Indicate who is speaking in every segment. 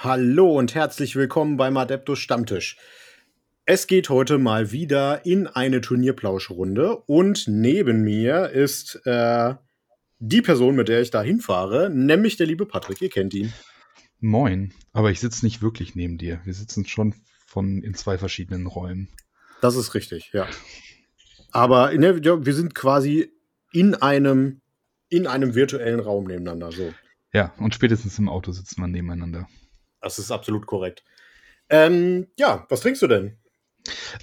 Speaker 1: Hallo und herzlich willkommen beim Adeptus Stammtisch. Es geht heute mal wieder in eine Turnierplauschrunde und neben mir ist äh, die Person, mit der ich da hinfahre, nämlich der liebe Patrick. Ihr kennt ihn.
Speaker 2: Moin, aber ich sitze nicht wirklich neben dir. Wir sitzen schon von in zwei verschiedenen Räumen.
Speaker 1: Das ist richtig, ja. Aber ne, wir sind quasi in einem in einem virtuellen Raum nebeneinander. So.
Speaker 2: Ja, und spätestens im Auto sitzt man nebeneinander.
Speaker 1: Das ist absolut korrekt. Ähm, ja, was trinkst du denn?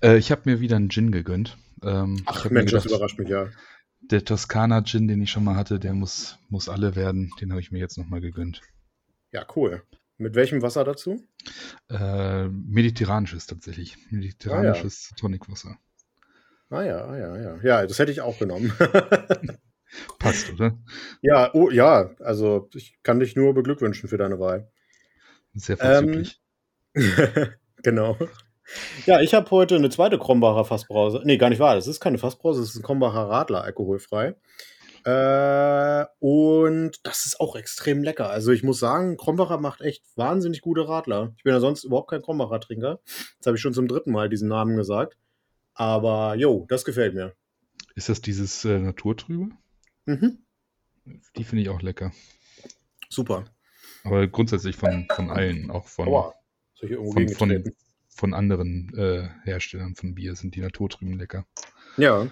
Speaker 2: Äh, ich habe mir wieder einen Gin gegönnt. Ähm,
Speaker 1: Ach Mensch, gedacht, das überrascht mich ja.
Speaker 2: Der Toskana Gin, den ich schon mal hatte, der muss, muss alle werden. Den habe ich mir jetzt nochmal gegönnt.
Speaker 1: Ja, cool. Mit welchem Wasser dazu?
Speaker 2: Äh, mediterranisches tatsächlich. Mediterranisches ah, ja. Tonicwasser.
Speaker 1: Ah ja, ah ja, ja. Ja, das hätte ich auch genommen.
Speaker 2: Passt, oder?
Speaker 1: Ja, oh, ja, also ich kann dich nur beglückwünschen für deine Wahl.
Speaker 2: Sehr vorzüglich.
Speaker 1: Ähm, genau. Ja, ich habe heute eine zweite Krombacher Fassbrause. Nee, gar nicht wahr. Das ist keine Fassbrause, das ist ein Krombacher Radler, alkoholfrei. Äh, und das ist auch extrem lecker. Also ich muss sagen, Krombacher macht echt wahnsinnig gute Radler. Ich bin ja sonst überhaupt kein Krombacher Trinker. Jetzt habe ich schon zum dritten Mal diesen Namen gesagt. Aber jo, das gefällt mir.
Speaker 2: Ist das dieses äh, Naturtrübe? Mhm. Die finde ich auch lecker.
Speaker 1: Super.
Speaker 2: Aber grundsätzlich von, von allen, auch von, von, von, von, anderen äh, Herstellern von Bier sind die Naturtrüben lecker.
Speaker 1: Ja.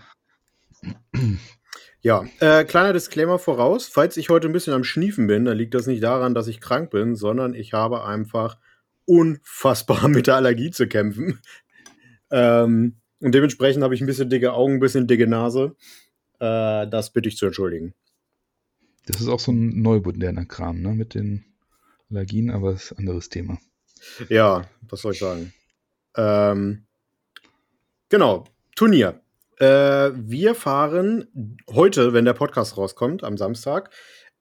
Speaker 1: Ja, äh, kleiner Disclaimer voraus. Falls ich heute ein bisschen am Schniefen bin, dann liegt das nicht daran, dass ich krank bin, sondern ich habe einfach unfassbar mit der Allergie zu kämpfen. Ähm, und dementsprechend habe ich ein bisschen dicke Augen, ein bisschen dicke Nase. Äh, das bitte ich zu entschuldigen.
Speaker 2: Das ist auch so ein neumoderner Kram, ne? Mit den Allergien, aber das ist ein anderes Thema.
Speaker 1: Ja, was soll ich sagen? Ähm, genau, Turnier. Äh, wir fahren heute, wenn der Podcast rauskommt, am Samstag,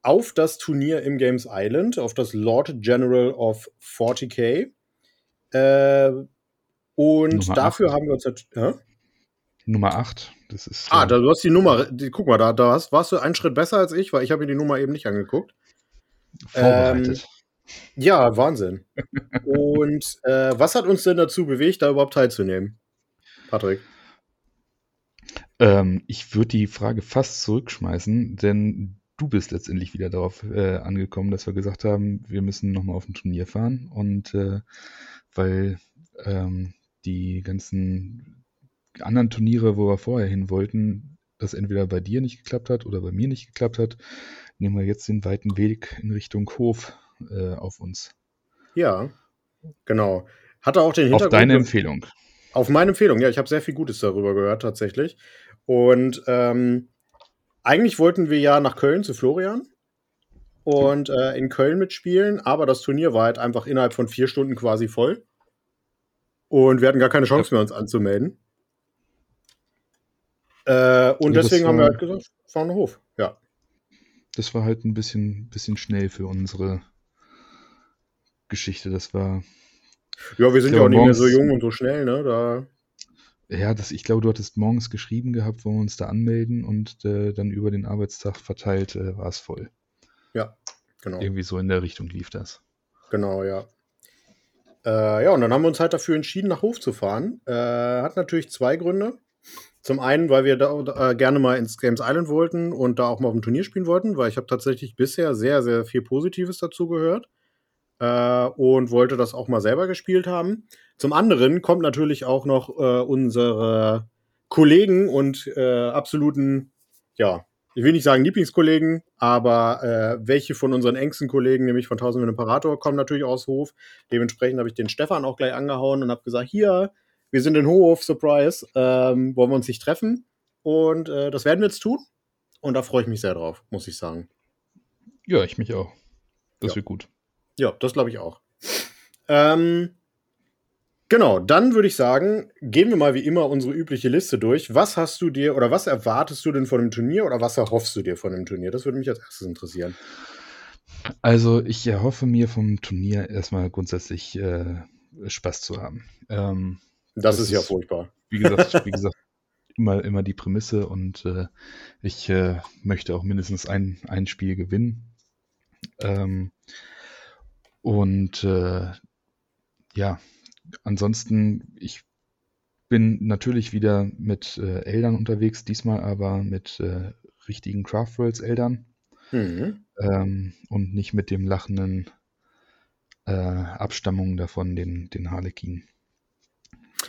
Speaker 1: auf das Turnier im Games Island, auf das Lord General of 40k. Äh, und Nummer dafür 8. haben wir uns. Äh?
Speaker 2: Nummer 8. Das ist,
Speaker 1: ah, da, du hast die Nummer. Die, guck mal, da, da hast, warst du einen Schritt besser als ich, weil ich habe mir die Nummer eben nicht angeguckt.
Speaker 2: Vorbereitet.
Speaker 1: Ja, Wahnsinn. Und äh, was hat uns denn dazu bewegt, da überhaupt teilzunehmen, Patrick?
Speaker 2: Ähm, ich würde die Frage fast zurückschmeißen, denn du bist letztendlich wieder darauf äh, angekommen, dass wir gesagt haben, wir müssen nochmal auf ein Turnier fahren. Und äh, weil ähm, die ganzen anderen Turniere, wo wir vorher hin wollten, das entweder bei dir nicht geklappt hat oder bei mir nicht geklappt hat, nehmen wir jetzt den weiten Weg in Richtung Hof äh, auf uns.
Speaker 1: Ja, genau. Hatte auch den Hintergrund.
Speaker 2: Auf deine Empfehlung.
Speaker 1: Auf meine Empfehlung, ja. Ich habe sehr viel Gutes darüber gehört, tatsächlich. Und ähm, eigentlich wollten wir ja nach Köln zu Florian und äh, in Köln mitspielen, aber das Turnier war halt einfach innerhalb von vier Stunden quasi voll. Und wir hatten gar keine Chance mehr, uns anzumelden. Äh, und ja, deswegen haben wir halt gesagt, fahren Hof. Ja.
Speaker 2: Das war halt ein bisschen, bisschen schnell für unsere Geschichte. Das war.
Speaker 1: Ja, wir sind ja auch nicht mehr so jung und so schnell, ne? Da.
Speaker 2: Ja, das, ich glaube, du hattest morgens geschrieben gehabt, wo wir uns da anmelden und äh, dann über den Arbeitstag verteilt äh, war es voll.
Speaker 1: Ja, genau.
Speaker 2: Irgendwie so in der Richtung lief das.
Speaker 1: Genau, ja. Äh, ja, und dann haben wir uns halt dafür entschieden, nach Hof zu fahren. Äh, hat natürlich zwei Gründe. Zum einen, weil wir da äh, gerne mal ins Games Island wollten und da auch mal auf dem Turnier spielen wollten, weil ich habe tatsächlich bisher sehr, sehr viel Positives dazu gehört äh, und wollte das auch mal selber gespielt haben. Zum anderen kommt natürlich auch noch äh, unsere Kollegen und äh, absoluten, ja, ich will nicht sagen Lieblingskollegen, aber äh, welche von unseren engsten Kollegen, nämlich von Tausend Imperator, kommen natürlich aus Hof. Dementsprechend habe ich den Stefan auch gleich angehauen und habe gesagt, hier, wir sind in Hof, Surprise, ähm, wollen wir uns nicht treffen. Und äh, das werden wir jetzt tun. Und da freue ich mich sehr drauf, muss ich sagen.
Speaker 2: Ja, ich mich auch. Das ja. wird gut.
Speaker 1: Ja, das glaube ich auch. Ähm, genau, dann würde ich sagen, gehen wir mal wie immer unsere übliche Liste durch. Was hast du dir oder was erwartest du denn von dem Turnier oder was erhoffst du dir von dem Turnier? Das würde mich als erstes interessieren.
Speaker 2: Also, ich erhoffe mir vom Turnier erstmal grundsätzlich äh, Spaß zu haben. Ähm,
Speaker 1: das, das, ist ja furchtbar.
Speaker 2: Wie gesagt, wie gesagt immer, immer die Prämisse und äh, ich äh, möchte auch mindestens ein, ein Spiel gewinnen. Ähm, Und äh, ja, ansonsten, ich bin natürlich wieder mit äh, Eldern unterwegs, diesmal aber mit äh, richtigen Craftworlds-Eldern
Speaker 1: Mhm.
Speaker 2: ähm, und nicht mit dem lachenden äh, Abstammungen davon, den, den Harlekin.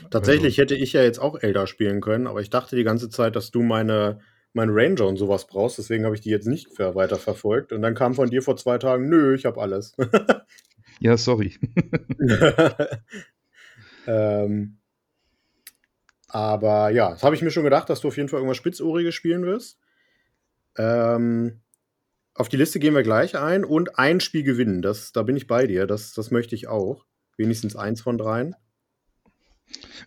Speaker 1: Tatsächlich hätte ich ja jetzt auch Elder spielen können, aber ich dachte die ganze Zeit, dass du meine, meine Ranger und sowas brauchst, deswegen habe ich die jetzt nicht weiter verfolgt. Und dann kam von dir vor zwei Tagen, nö, ich habe alles.
Speaker 2: Ja, sorry.
Speaker 1: ähm, aber ja, das habe ich mir schon gedacht, dass du auf jeden Fall irgendwas Spitzohriges spielen wirst. Ähm, auf die Liste gehen wir gleich ein und ein Spiel gewinnen. Das, da bin ich bei dir. Das, das möchte ich auch. Wenigstens eins von dreien.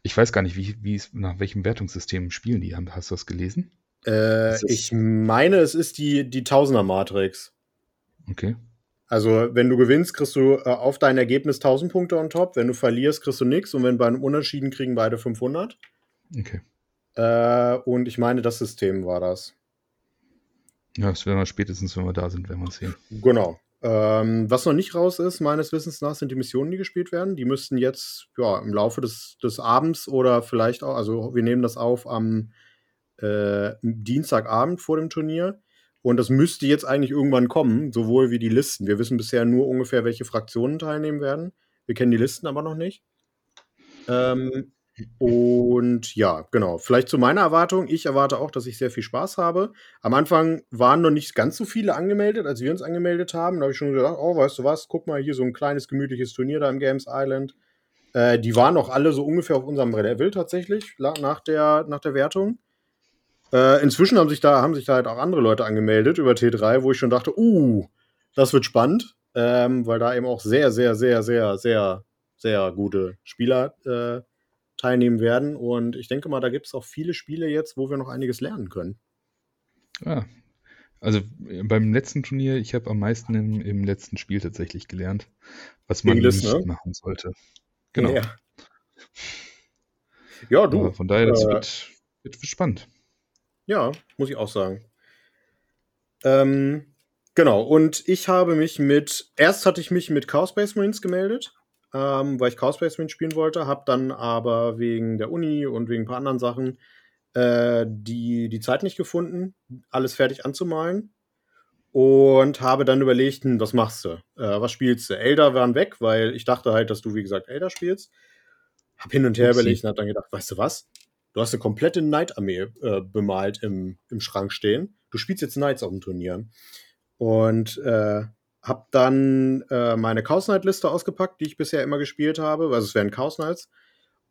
Speaker 2: Ich weiß gar nicht, wie, wie es, nach welchem Wertungssystem spielen die. Hast du das gelesen?
Speaker 1: Äh, ich meine, es ist die, die Tausender-Matrix.
Speaker 2: Okay.
Speaker 1: Also, wenn du gewinnst, kriegst du äh, auf dein Ergebnis 1000 Punkte on top. Wenn du verlierst, kriegst du nichts. Und wenn bei einem Unentschieden kriegen beide 500.
Speaker 2: Okay.
Speaker 1: Äh, und ich meine, das System war das.
Speaker 2: Ja, das werden wir spätestens, wenn wir da sind, werden wir sehen.
Speaker 1: Genau. Ähm, was noch nicht raus ist, meines Wissens nach, sind die Missionen, die gespielt werden. Die müssten jetzt ja, im Laufe des, des Abends oder vielleicht auch, also wir nehmen das auf am äh, Dienstagabend vor dem Turnier. Und das müsste jetzt eigentlich irgendwann kommen, sowohl wie die Listen. Wir wissen bisher nur ungefähr, welche Fraktionen teilnehmen werden. Wir kennen die Listen aber noch nicht. Ähm, und ja, genau. Vielleicht zu meiner Erwartung. Ich erwarte auch, dass ich sehr viel Spaß habe. Am Anfang waren noch nicht ganz so viele angemeldet, als wir uns angemeldet haben. Da habe ich schon gedacht, oh, weißt du was, guck mal hier so ein kleines gemütliches Turnier da im Games Island. Äh, die waren auch alle so ungefähr auf unserem Level tatsächlich nach der, nach der Wertung. Äh, inzwischen haben sich, da, haben sich da halt auch andere Leute angemeldet über T3, wo ich schon dachte, uh, das wird spannend, ähm, weil da eben auch sehr, sehr, sehr, sehr, sehr, sehr gute Spieler äh, teilnehmen werden. Und ich denke mal, da gibt es auch viele Spiele jetzt, wo wir noch einiges lernen können.
Speaker 2: Ah, also äh, beim letzten Turnier, ich habe am meisten im, im letzten Spiel tatsächlich gelernt, was man
Speaker 1: Liz,
Speaker 2: nicht
Speaker 1: ne?
Speaker 2: machen sollte. Genau.
Speaker 1: Ja, ja du.
Speaker 2: Aber von daher, das
Speaker 1: äh,
Speaker 2: wird, wird spannend.
Speaker 1: Ja, muss ich auch sagen. Ähm, genau, und ich habe mich mit, erst hatte ich mich mit Chaos Space Marines gemeldet, ähm, weil ich Chaos Space Marines spielen wollte, habe dann aber wegen der Uni und wegen ein paar anderen Sachen äh, die, die Zeit nicht gefunden, alles fertig anzumalen. Und habe dann überlegt, hm, was machst du? Äh, was spielst du? Elder waren weg, weil ich dachte halt, dass du, wie gesagt, Elder spielst. Hab hin und her
Speaker 2: Upsi.
Speaker 1: überlegt und hab dann gedacht, weißt du was? Du hast eine komplette Knight-Armee äh, bemalt im, im Schrank stehen. Du spielst jetzt Knights auf dem Turnier. Und äh, hab dann äh, meine Chaos Knight-Liste ausgepackt, die ich bisher immer gespielt habe. Also es wären Chaos Knights.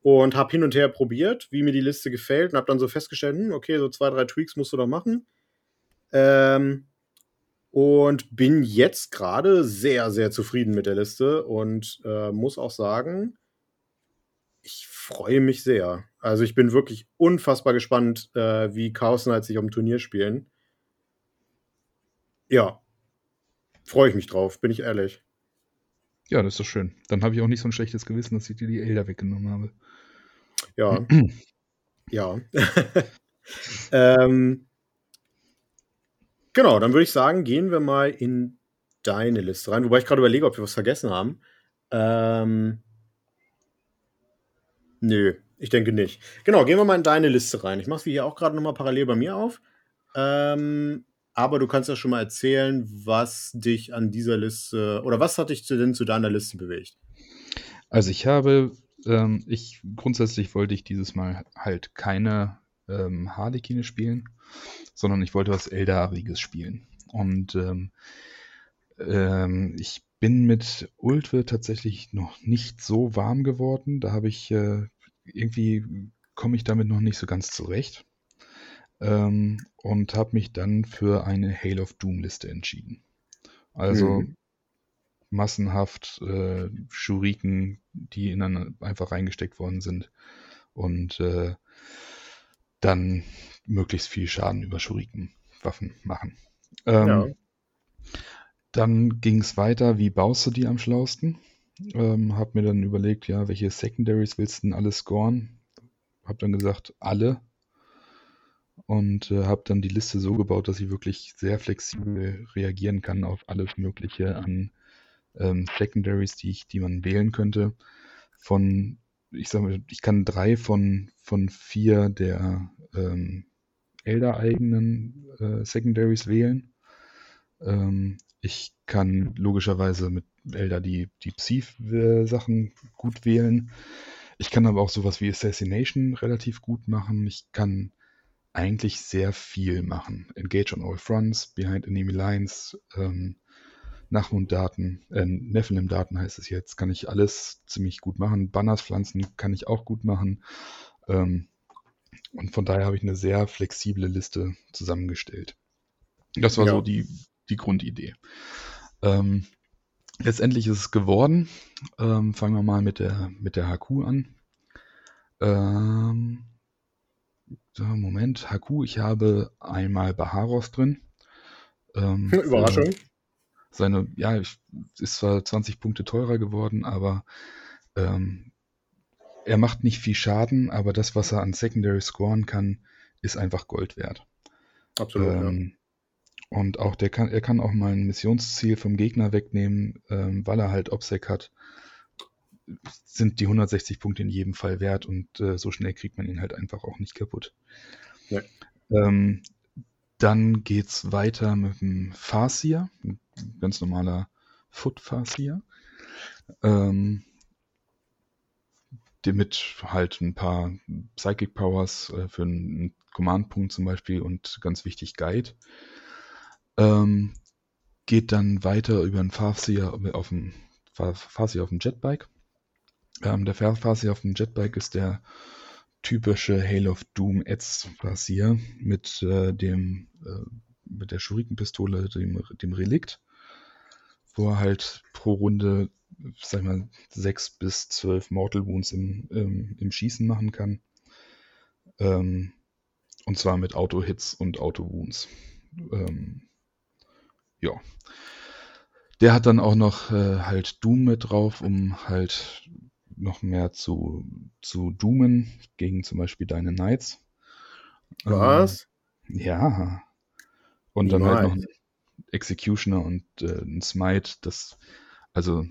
Speaker 1: Und hab hin und her probiert, wie mir die Liste gefällt. Und hab dann so festgestellt, hm, okay, so zwei, drei Tweaks musst du da machen. Ähm, und bin jetzt gerade sehr, sehr zufrieden mit der Liste und äh, muss auch sagen, ich freue mich sehr. Also ich bin wirklich unfassbar gespannt, äh, wie Chaos Knights sich am Turnier spielen. Ja, freue ich mich drauf, bin ich ehrlich.
Speaker 2: Ja, das ist doch schön. Dann habe ich auch nicht so ein schlechtes Gewissen, dass ich dir die Elder weggenommen habe.
Speaker 1: Ja, ja. ähm, genau, dann würde ich sagen, gehen wir mal in deine Liste rein. Wobei ich gerade überlege, ob wir was vergessen haben. Ähm, nö, ich denke nicht. Genau, gehen wir mal in deine Liste rein. Ich mache sie hier auch gerade nochmal parallel bei mir auf. Ähm, aber du kannst ja schon mal erzählen, was dich an dieser Liste oder was hat dich denn zu deiner Liste bewegt?
Speaker 2: Also ich habe, ähm, ich grundsätzlich wollte ich dieses Mal halt keine ähm, Harlekine spielen, sondern ich wollte was Eldariges spielen. Und ähm, ähm, ich bin mit Ultwe tatsächlich noch nicht so warm geworden. Da habe ich äh, irgendwie komme ich damit noch nicht so ganz zurecht. Ähm, und habe mich dann für eine Hail of Doom Liste entschieden. Also
Speaker 1: Mhm.
Speaker 2: massenhaft äh, Schuriken, die in dann einfach reingesteckt worden sind und äh, dann möglichst viel Schaden über Schurikenwaffen machen. Ähm,
Speaker 1: Ja.
Speaker 2: Dann ging es weiter, wie baust du die am schlausten? Ähm, hab mir dann überlegt, ja, welche Secondaries willst du denn alle scoren? Hab dann gesagt, alle. Und äh, habe dann die Liste so gebaut, dass ich wirklich sehr flexibel reagieren kann auf alles Mögliche an ähm, Secondaries, die, ich, die man wählen könnte. Von, ich sage mal, ich kann drei von, von vier der ähm, Elder-eigenen äh, Secondaries wählen. Ähm, ich kann logischerweise mit Elder die, die Psi-Sachen gut wählen. Ich kann aber auch sowas wie Assassination relativ gut machen. Ich kann eigentlich sehr viel machen. Engage on all fronts, behind enemy lines, ähm, Nachmunddaten, äh, Nephilim-Daten heißt es jetzt, kann ich alles ziemlich gut machen. Banners pflanzen kann ich auch gut machen. Ähm, und von daher habe ich eine sehr flexible Liste zusammengestellt. Das war ja. so die, die Grundidee. Ähm, letztendlich ist es geworden. Ähm, fangen wir mal mit der, mit der HQ an. Ähm, so, Moment, HQ, ich habe einmal Baharos drin.
Speaker 1: Ähm, Überraschung.
Speaker 2: Seine, ja, ist zwar 20 Punkte teurer geworden, aber ähm, er macht nicht viel Schaden, aber das, was er an Secondary scoren kann, ist einfach Gold wert.
Speaker 1: Absolut. Ähm.
Speaker 2: Und auch der kann, er kann auch mal ein Missionsziel vom Gegner wegnehmen, ähm, weil er halt Obsec hat. Sind die 160 Punkte in jedem Fall wert und äh, so schnell kriegt man ihn halt einfach auch nicht kaputt. Ja. Ähm, dann geht's weiter mit dem Farsier, ein ganz normaler Foot Farsier. Ähm, mit halt ein paar Psychic Powers äh, für einen Command-Punkt zum Beispiel und ganz wichtig Guide. Ähm, geht dann weiter über einen Farseer auf dem, Farseer auf dem Jetbike. Ähm, der Farseer auf dem Jetbike ist der typische Hail of Doom Ads Farseer mit äh, dem äh, mit der Schurikenpistole, dem, dem Relikt, wo er halt pro Runde sag ich mal, sechs bis zwölf Mortal Wounds im, im, im Schießen machen kann. Ähm, und zwar mit Auto-Hits und Auto-Wounds. Ähm, ja. Der hat dann auch noch äh, halt Doom mit drauf, um halt noch mehr zu, zu doomen gegen zum Beispiel deine Knights.
Speaker 1: Was?
Speaker 2: Ähm, ja. Und dann halt noch ein Executioner und äh, ein Smite. Das, also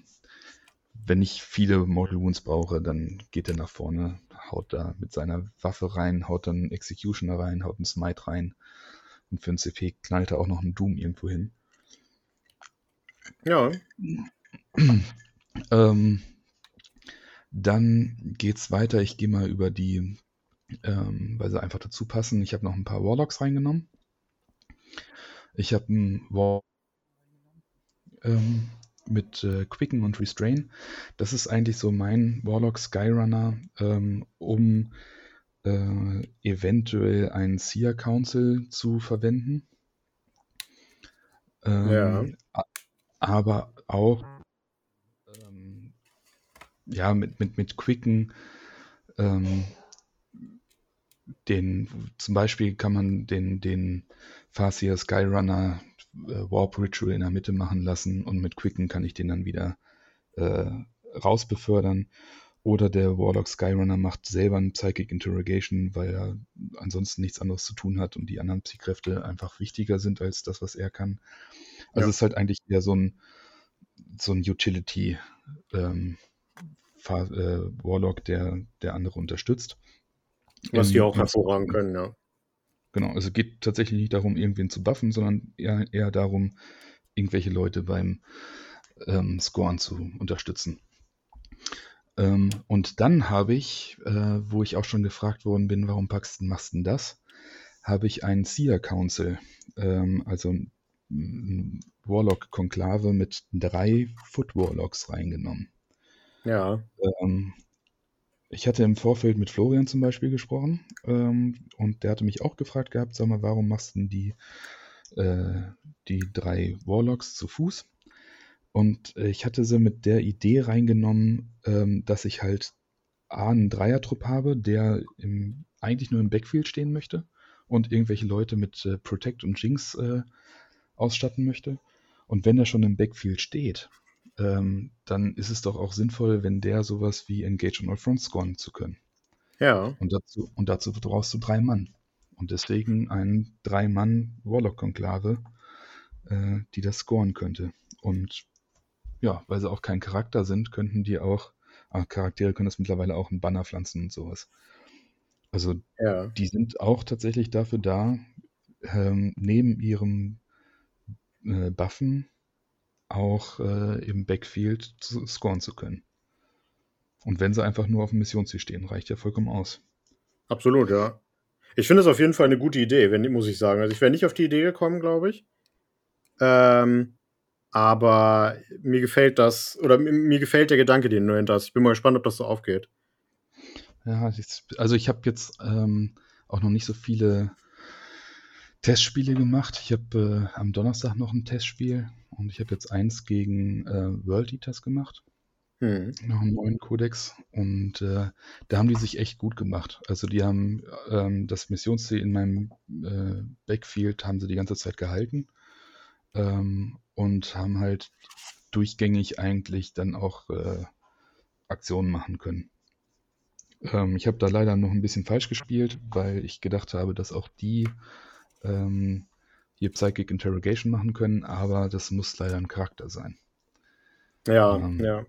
Speaker 2: wenn ich viele Mortal Wounds brauche, dann geht er nach vorne, haut da mit seiner Waffe rein, haut dann einen Executioner rein, haut einen Smite rein. Und für einen CP knallt er auch noch einen Doom irgendwo hin.
Speaker 1: Ja.
Speaker 2: ähm, dann geht's weiter. Ich gehe mal über die, ähm, weil sie einfach dazu passen. Ich habe noch ein paar Warlocks reingenommen. Ich habe einen War ähm, mit äh, Quicken und Restrain. Das ist eigentlich so mein Warlock Skyrunner, ähm, um äh, eventuell einen Seer Council zu verwenden. Ähm, ja. Aber auch ähm, ja, mit, mit, mit Quicken ähm, den, zum Beispiel kann man den, den Farseer Skyrunner äh, Warp Ritual in der Mitte machen lassen und mit Quicken kann ich den dann wieder äh, raus befördern. Oder der Warlock Skyrunner macht selber ein Psychic Interrogation, weil er ansonsten nichts anderes zu tun hat und die anderen Psykräfte einfach wichtiger sind als das, was er kann. Also ja. es ist halt eigentlich eher so ein, so ein Utility ähm, äh, Warlock, der, der andere unterstützt.
Speaker 1: Was die auch hervorragen können, ja.
Speaker 2: Genau, also es geht tatsächlich nicht darum, irgendwen zu buffen, sondern eher, eher darum, irgendwelche Leute beim ähm, Scoren zu unterstützen. Ähm, und dann habe ich, äh, wo ich auch schon gefragt worden bin, warum packst, machst du denn das, habe ich einen Seer Council, ähm, also ein Warlock-Konklave mit drei Foot Warlocks reingenommen.
Speaker 1: Ja.
Speaker 2: Ähm, ich hatte im Vorfeld mit Florian zum Beispiel gesprochen ähm, und der hatte mich auch gefragt gehabt, sag mal, warum machst du denn die, äh, die drei Warlocks zu Fuß? Und äh, ich hatte sie mit der Idee reingenommen, ähm, dass ich halt A, einen Dreiertrupp habe, der im, eigentlich nur im Backfield stehen möchte und irgendwelche Leute mit äh, Protect und Jinx äh, ausstatten möchte. Und wenn er schon im Backfield steht, ähm, dann ist es doch auch sinnvoll, wenn der sowas wie Engage on All Fronts scoren zu können.
Speaker 1: Ja.
Speaker 2: Und dazu, und dazu brauchst du drei Mann. Und deswegen ein Drei-Mann-Warlock-Konklave, äh, die das scoren könnte. Und ja, weil sie auch kein Charakter sind, könnten die auch, ah, Charaktere können das mittlerweile auch einen Banner pflanzen und sowas. Also
Speaker 1: Ja.
Speaker 2: die sind auch tatsächlich dafür da, ähm, neben ihrem äh, Buffen auch äh, im Backfield zu scoren zu können. Und wenn sie einfach nur auf dem Missionsziel stehen, reicht ja vollkommen aus.
Speaker 1: Absolut, ja. Ich finde es auf jeden Fall eine gute Idee, wenn, muss ich sagen. Also ich wäre nicht auf die Idee gekommen, glaube ich. Ähm, aber mir gefällt das, oder mir, gefällt der Gedanke, den du hinter hast. Ich bin mal gespannt, ob das so aufgeht.
Speaker 2: Ja, also ich habe jetzt ähm, auch noch nicht so viele Testspiele gemacht. Ich habe äh, am Donnerstag noch ein Testspiel und ich habe jetzt eins gegen äh, World Eaters gemacht.
Speaker 1: Hm.
Speaker 2: noch einen neuen Kodex und äh, da haben die sich echt gut gemacht. Also die haben ähm, das Missionsziel in meinem äh, Backfield haben sie die ganze Zeit gehalten ähm, und haben halt durchgängig eigentlich dann auch äh, Aktionen machen können. Ähm, ich habe da leider noch ein bisschen falsch gespielt, weil ich gedacht habe, dass auch die ähm, hier Psychic Interrogation machen können, aber das muss leider ein Charakter sein.
Speaker 1: Ja,
Speaker 2: Ähm,
Speaker 1: ja.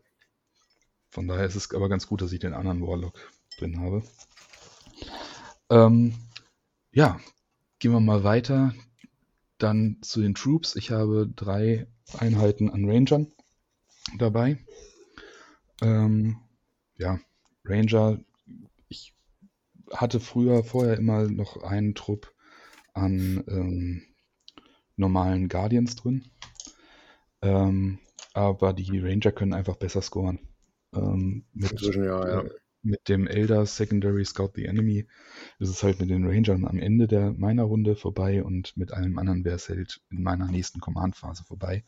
Speaker 2: Von daher ist es aber ganz gut, dass ich den anderen Warlock drin habe. Ähm, ja, gehen wir mal weiter. Dann zu den Troops. Ich habe drei Einheiten an Rangern dabei. Ähm, ja, Ranger. Ich hatte früher vorher immer noch einen Trupp an ähm, normalen Guardians drin. Ähm, aber die Ranger können einfach besser scoren. Ähm, mit,
Speaker 1: Inzwischen ja, ja.
Speaker 2: äh, mit dem Elder Secondary Scout the Enemy ist es halt mit den Rangern am Ende der meiner Runde vorbei und mit allem anderen wäre es halt in meiner nächsten Command-Phase vorbei.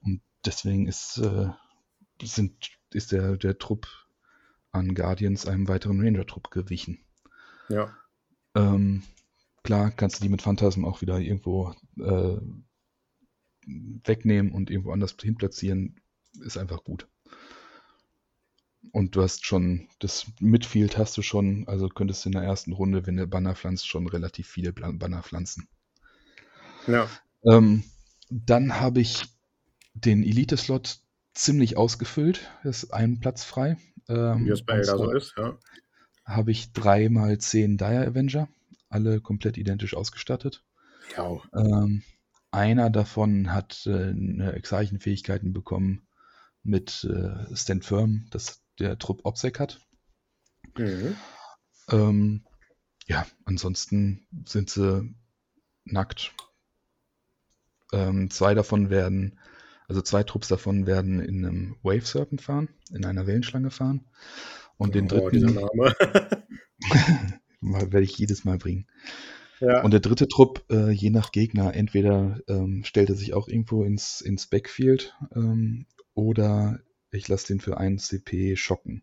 Speaker 2: Und deswegen ist, äh, sind, ist der, der Trupp an Guardians einem weiteren Ranger-Trupp gewichen.
Speaker 1: Ja,
Speaker 2: Ähm, klar kannst du die mit Phantasm auch wieder irgendwo äh, wegnehmen und irgendwo anders hin platzieren. Ist einfach gut. Und du hast schon, das Midfield hast du schon, also könntest du in der ersten Runde, wenn du Banner pflanzt, schon relativ viele Banner pflanzen.
Speaker 1: ja.
Speaker 2: Ähm, dann habe ich den Elite-Slot ziemlich ausgefüllt. Es ist ein Platz frei. Ähm,
Speaker 1: Wie es bei Elder so ist, ja.
Speaker 2: habe ich drei mal zehn Dire Avenger, alle komplett identisch ausgestattet.
Speaker 1: Ja,
Speaker 2: Ähm, einer davon hat äh, eine Exarchenfähigkeiten bekommen mit äh, Stand Firm, das der Trupp Obsec hat.
Speaker 1: mhm.
Speaker 2: Ähm, ja, ansonsten sind sie nackt. Ähm, zwei davon werden, also zwei Trupps davon werden in einem Wave Serpent fahren, in einer Wellenschlange fahren. Und den
Speaker 1: oh, dieser
Speaker 2: dritten
Speaker 1: Name.
Speaker 2: werde ich jedes Mal bringen.
Speaker 1: ja,
Speaker 2: Und der dritte Trupp, äh, je nach Gegner, entweder ähm, stellt er sich auch irgendwo ins, ins Backfield ähm, oder ich lasse den für 1 CP schocken.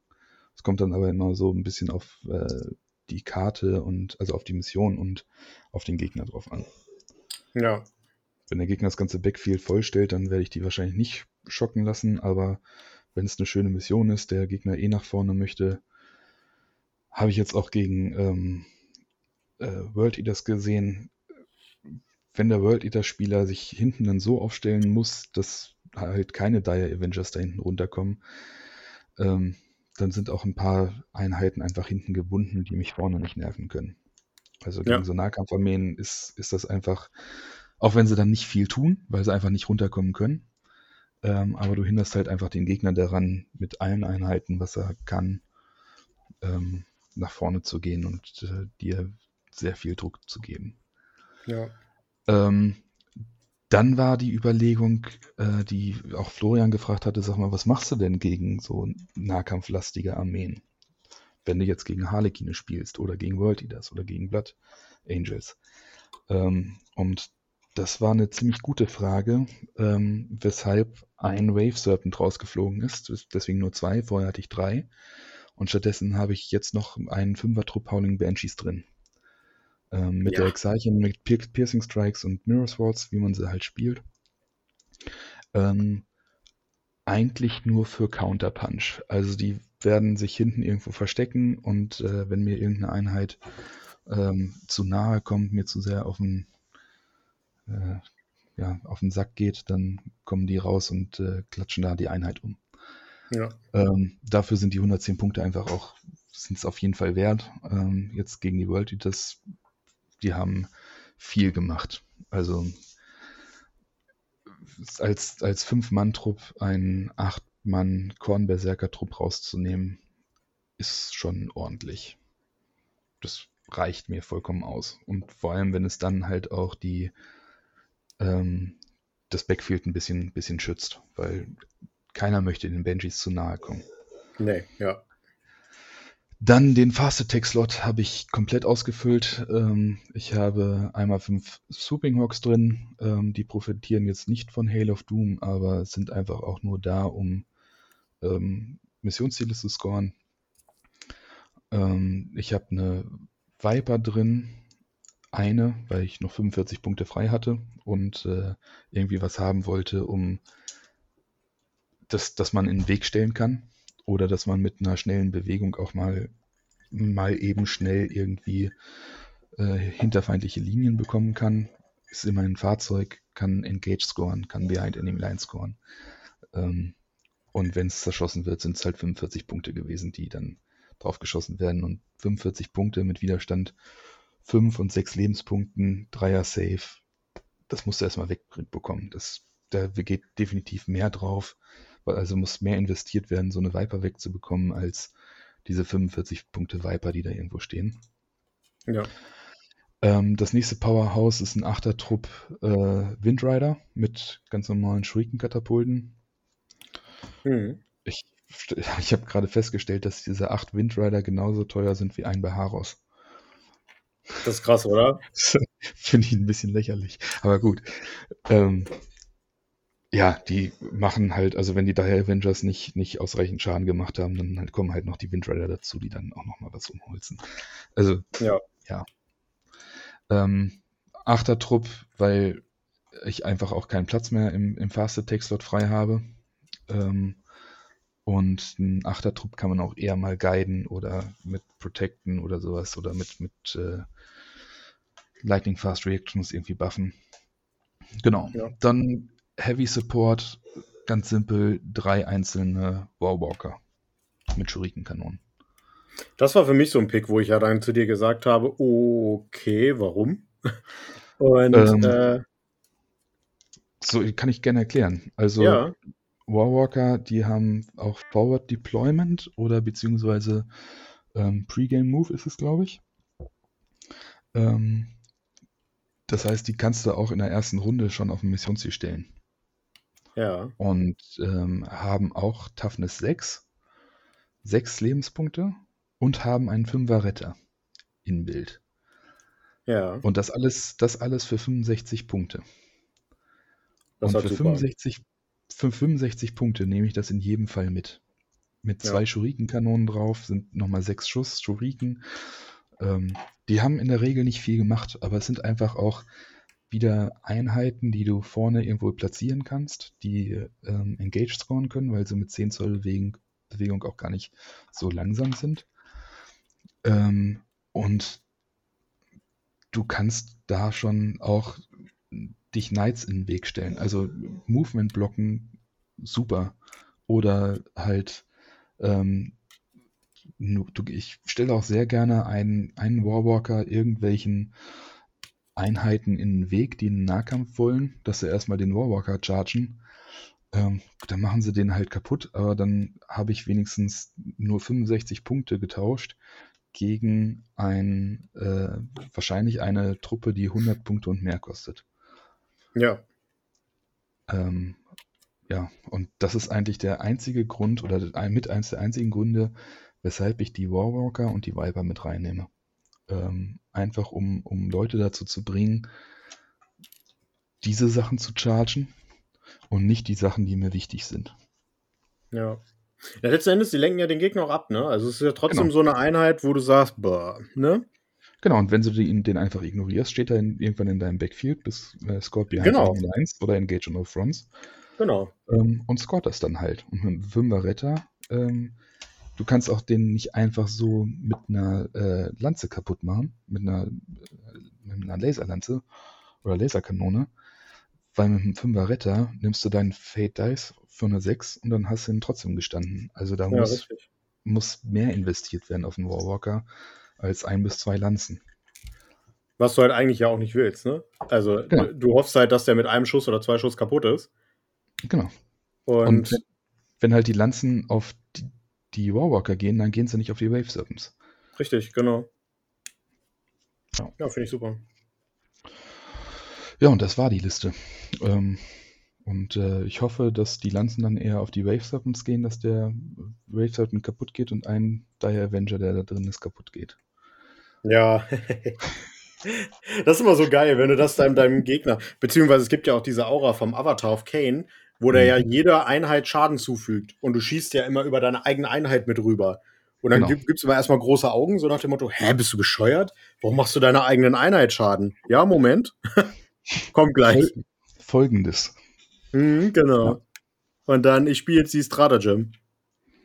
Speaker 2: Es kommt dann aber immer so ein bisschen auf äh, die Karte und also auf die Mission und auf den Gegner drauf an.
Speaker 1: ja,
Speaker 2: Wenn der Gegner das ganze Backfield vollstellt, dann werde ich die wahrscheinlich nicht schocken lassen, aber wenn es eine schöne Mission ist, der Gegner eh nach vorne möchte, habe ich jetzt auch gegen ähm, äh, World Eaters gesehen, wenn der World Eater Spieler sich hinten dann so aufstellen muss, dass halt keine Dire Avengers da hinten runterkommen, ähm, dann sind auch ein paar Einheiten einfach hinten gebunden, die mich vorne nicht nerven können. Also gegen
Speaker 1: Ja.
Speaker 2: so Nahkampfarmeen ist, ist das einfach, auch wenn sie dann nicht viel tun, weil sie einfach nicht runterkommen können, ähm, aber du hinderst halt einfach den Gegner daran, mit allen Einheiten, was er kann, ähm, nach vorne zu gehen und äh, dir sehr viel Druck zu geben.
Speaker 1: ja.
Speaker 2: Ähm, dann war die Überlegung, äh, die auch Florian gefragt hatte, sag mal, was machst du denn gegen so nahkampflastige Armeen? Wenn du jetzt gegen Harlekine spielst oder gegen World Eaters oder gegen Blood Angels. Ähm, und das war eine ziemlich gute Frage, ähm, weshalb ein Wave Serpent rausgeflogen ist. Deswegen nur zwei, vorher hatte ich drei. Und stattdessen habe ich jetzt noch einen Fünfer-Trupp Howling Banshees drin. Ähm, mit
Speaker 1: Ja.
Speaker 2: der Exarchen, mit Pier Piercing Strikes und Mirror Swords, wie man sie halt spielt. Ähm, eigentlich nur für Counterpunch. Also die werden sich hinten irgendwo verstecken und äh, wenn mir irgendeine Einheit ähm, zu nahe kommt, mir zu sehr auf den, äh, ja, auf den Sack geht, dann kommen die raus und äh, klatschen da die Einheit um.
Speaker 1: Ja.
Speaker 2: Ähm, dafür sind die 110 Punkte einfach auch, sind es auf jeden Fall wert. Ähm, jetzt gegen die World Eaters, die haben viel gemacht. Also als, als Fünf-Mann-Trupp einen Acht-Mann-Kornberserker-Trupp rauszunehmen, ist schon ordentlich. Das reicht mir vollkommen aus. Und vor allem, wenn es dann halt auch die ähm, das Backfield ein bisschen, bisschen schützt, weil keiner möchte den Benjis zu nahe kommen.
Speaker 1: Nee, ja.
Speaker 2: Dann den Fast Attack Slot habe ich komplett ausgefüllt. Ähm, ich habe einmal fünf Swooping Hawks drin. Ähm, die profitieren jetzt nicht von Hail of Doom, aber sind einfach auch nur da, um ähm, Missionsziele zu scoren. Ähm, ich habe eine Viper drin. Eine, weil ich noch 45 Punkte frei hatte und äh, irgendwie was haben wollte, um das, dass man in den Weg stellen kann oder dass man mit einer schnellen Bewegung auch mal, mal eben schnell irgendwie äh, hinterfeindliche Linien bekommen kann. Ist immer ein Fahrzeug, kann Engage scoren, kann Behind Enemy Line scoren. Ähm, und wenn es zerschossen wird, sind es halt 45 Punkte gewesen, die dann drauf geschossen werden. Und 45 Punkte mit Widerstand 5 und 6 Lebenspunkten, Dreier Safe, das musst du erstmal wegbekommen. Das, da geht definitiv mehr drauf. Also muss mehr investiert werden, so eine Viper wegzubekommen, als diese 45 Punkte Viper, die da irgendwo stehen.
Speaker 1: Ja.
Speaker 2: Ähm, das nächste Powerhouse ist ein Achtertrupp äh, Windrider mit ganz normalen Shuriken-Katapulten. Mhm. Ich, ich habe gerade festgestellt, dass diese acht Windrider genauso teuer sind wie ein Baharos.
Speaker 1: Das ist krass, oder?
Speaker 2: Finde ich ein bisschen lächerlich. Aber gut. Ähm, ja, die machen halt, also wenn die daher Avengers nicht, nicht ausreichend Schaden gemacht haben, dann halt kommen halt noch die Windrider dazu, die dann auch nochmal was umholzen. Also,
Speaker 1: ja.
Speaker 2: ja. Ähm, Achtertrupp, weil ich einfach auch keinen Platz mehr im, im Fast Attack Slot frei habe. Ähm, und ein Achtertrupp kann man auch eher mal guiden oder mit Protecten oder sowas oder mit, mit äh, Lightning Fast Reactions irgendwie buffen. Genau. Ja. Dann Heavy Support, ganz simpel, drei einzelne Warwalker mit Shuriken-Kanonen.
Speaker 1: Das war für mich so ein Pick, wo ich ja dann zu dir gesagt habe, okay, warum? Und ähm, äh,
Speaker 2: so kann ich gerne erklären. Also ja. Warwalker, die haben auch Forward Deployment oder beziehungsweise ähm, Pre-Game Move ist es, glaube ich. Ähm, das heißt, die kannst du auch in der ersten Runde schon auf ein Missionsziel stellen.
Speaker 1: Ja.
Speaker 2: Und ähm, haben auch Toughness 6, 6 Lebenspunkte und haben einen 5er Retter in Bild.
Speaker 1: Ja.
Speaker 2: Und das alles, das alles für 65 Punkte. Das und für 65, für 65 Punkte nehme ich das in jedem Fall mit. Mit zwei ja. Schuriken-Kanonen drauf, sind nochmal sechs Schuss Schuriken. Ähm, die haben in der Regel nicht viel gemacht, aber es sind einfach auch wieder Einheiten, die du vorne irgendwo platzieren kannst, die ähm, Engage scoren können, weil sie mit 10 Zoll Bewegung, Bewegung auch gar nicht so langsam sind. Ähm, und du kannst da schon auch dich Knights in den Weg stellen. Also Movement blocken, super. Oder halt, ähm, ich stelle auch sehr gerne einen, einen Warwalker irgendwelchen Einheiten in den Weg, die einen Nahkampf wollen, dass sie erstmal den Warwalker chargen. Ähm, dann machen sie den halt kaputt, aber dann habe ich wenigstens nur 65 Punkte getauscht gegen ein, äh, wahrscheinlich eine Truppe, die 100 Punkte und mehr kostet.
Speaker 1: Ja.
Speaker 2: Ähm, ja, und das ist eigentlich der einzige Grund oder mit eins der einzigen Gründe, weshalb ich die Warwalker und die Viper mit reinnehme. Ähm, einfach um, um Leute dazu zu bringen, diese Sachen zu chargen und nicht die Sachen, die mir wichtig sind.
Speaker 1: Ja. Ja, letzten Endes, die lenken ja den Gegner auch ab, ne? Also es ist ja trotzdem genau. so eine Einheit, wo du sagst, boah, ne?
Speaker 2: Genau, und wenn du den, den einfach ignorierst, steht er in, irgendwann in deinem Backfield bis äh, Scored Behind
Speaker 1: genau.
Speaker 2: Lines oder Engage on All Fronts.
Speaker 1: Genau.
Speaker 2: Ähm, und scoret das dann halt. Und mit einem Fünfer Retter ähm, Du kannst auch den nicht einfach so mit einer äh, Lanze kaputt machen, mit einer, äh, mit einer Laserlanze oder Laserkanone, weil mit dem Fünfer Retter nimmst du deinen Fate Dice für eine 6 und dann hast du ihn trotzdem gestanden. Also da
Speaker 1: Ja,
Speaker 2: muss,
Speaker 1: richtig.
Speaker 2: muss mehr investiert werden auf den Warwalker als ein bis zwei Lanzen.
Speaker 1: Was du halt eigentlich ja auch nicht willst, ne? Also
Speaker 2: Genau.
Speaker 1: du- du hoffst halt, dass der mit einem Schuss oder zwei Schuss kaputt ist.
Speaker 2: Genau.
Speaker 1: Und,
Speaker 2: Und wenn, wenn halt die Lanzen auf die, die Warwalker gehen, dann gehen sie nicht auf die Wave Serpents.
Speaker 1: richtig, genau.
Speaker 2: Ja.
Speaker 1: Ja, finde ich super.
Speaker 2: Ja, und das war die Liste. Ähm, und äh, ich hoffe, dass die Lanzen dann eher auf die Wave Serpents gehen, dass der Wave Serpent kaputt geht und ein Dire Avenger, der da drin ist, kaputt geht.
Speaker 1: Ja. das ist immer so geil, wenn du das deinem, deinem Gegner, beziehungsweise es gibt ja auch diese Aura vom Avatar of Kane, wo der
Speaker 2: Mhm.
Speaker 1: ja jeder Einheit Schaden zufügt und du schießt ja immer über deine eigene Einheit mit rüber. Und dann
Speaker 2: Genau.
Speaker 1: gibt es immer erstmal große Augen, so nach dem Motto, hä, bist du bescheuert? Warum machst du deiner eigenen Einheit Schaden? Ja, Moment. Kommt gleich.
Speaker 2: Fol Folgendes.
Speaker 1: Mhm, genau.
Speaker 2: Ja.
Speaker 1: Und dann, ich spiele jetzt die Stratagem.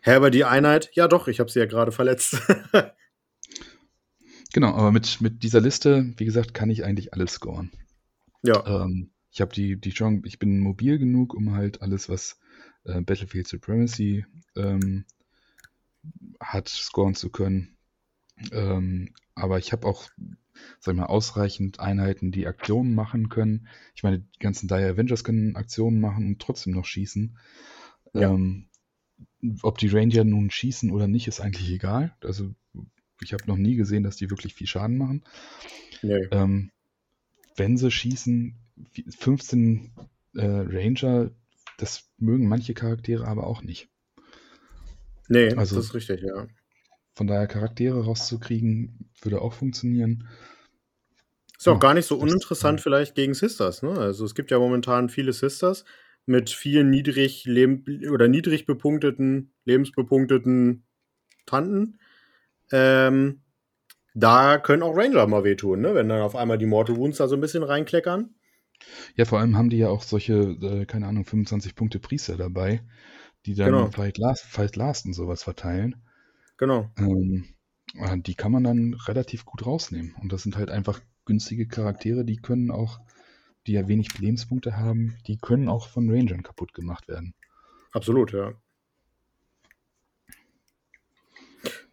Speaker 1: Hä, aber die Einheit? Ja doch, ich habe sie ja gerade verletzt.
Speaker 2: Genau, aber mit, mit dieser Liste, wie gesagt, kann ich eigentlich alles scoren.
Speaker 1: ja,
Speaker 2: Ähm, ich habe die, die Chance, ich bin mobil genug, um halt alles, was äh, Battlefield Supremacy ähm, hat, scoren zu können. Ähm, aber ich habe auch, sag ich mal, ausreichend Einheiten, die Aktionen machen können. Ich meine, die ganzen Dire Avengers können Aktionen machen und trotzdem noch schießen.
Speaker 1: Ja.
Speaker 2: Ähm, ob die Ranger nun schießen oder nicht, ist eigentlich egal. Also ich habe noch nie gesehen, dass die wirklich viel Schaden machen.
Speaker 1: nee.
Speaker 2: Ähm, wenn sie schießen, 15 äh, Ranger, das mögen manche Charaktere aber auch nicht.
Speaker 1: Nee,
Speaker 2: Also-
Speaker 1: das ist richtig, ja.
Speaker 2: Von daher Charaktere rauszukriegen, würde auch funktionieren.
Speaker 1: Ist auch
Speaker 2: Ja,
Speaker 1: gar nicht so uninteressant vielleicht gegen Sisters, ne? Also es gibt ja momentan viele Sisters mit vielen niedrig leb oder niedrig bepunkteten, lebensbepunkteten Tanten. Ähm, da können auch Ranger mal wehtun, ne? Wenn dann auf einmal die Mortal Wounds da so ein bisschen reinkleckern.
Speaker 2: Ja, vor allem haben die ja auch solche, äh, keine Ahnung, 25 Punkte Priester dabei, die dann
Speaker 1: Genau.
Speaker 2: Fight, Last, Fight Last und sowas verteilen.
Speaker 1: Genau.
Speaker 2: Ähm, äh, die kann man dann relativ gut rausnehmen. Und das sind halt einfach günstige Charaktere, die können auch, die ja wenig Lebenspunkte haben, die können auch von Rangern kaputt gemacht werden.
Speaker 1: Absolut, ja.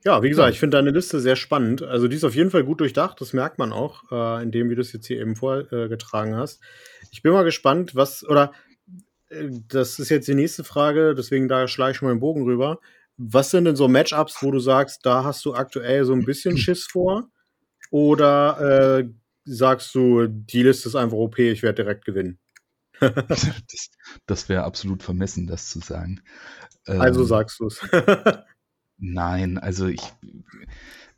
Speaker 1: Ja, wie gesagt, ich finde deine Liste sehr spannend. Also die ist auf jeden Fall gut durchdacht, das merkt man auch, äh, indem wie du es jetzt hier eben vorgetragen hast. Ich bin mal gespannt, was, oder äh, das ist jetzt die nächste Frage, deswegen da schlage ich mal den Bogen rüber. Was sind denn so Matchups, wo du sagst, da hast du aktuell so ein bisschen Schiss vor? Oder äh, sagst du, die Liste ist einfach OP, ich werde direkt gewinnen?
Speaker 2: das das wäre absolut vermessen, das zu sagen.
Speaker 1: Also
Speaker 2: Ähm,
Speaker 1: sagst du es.
Speaker 2: Nein, also ich,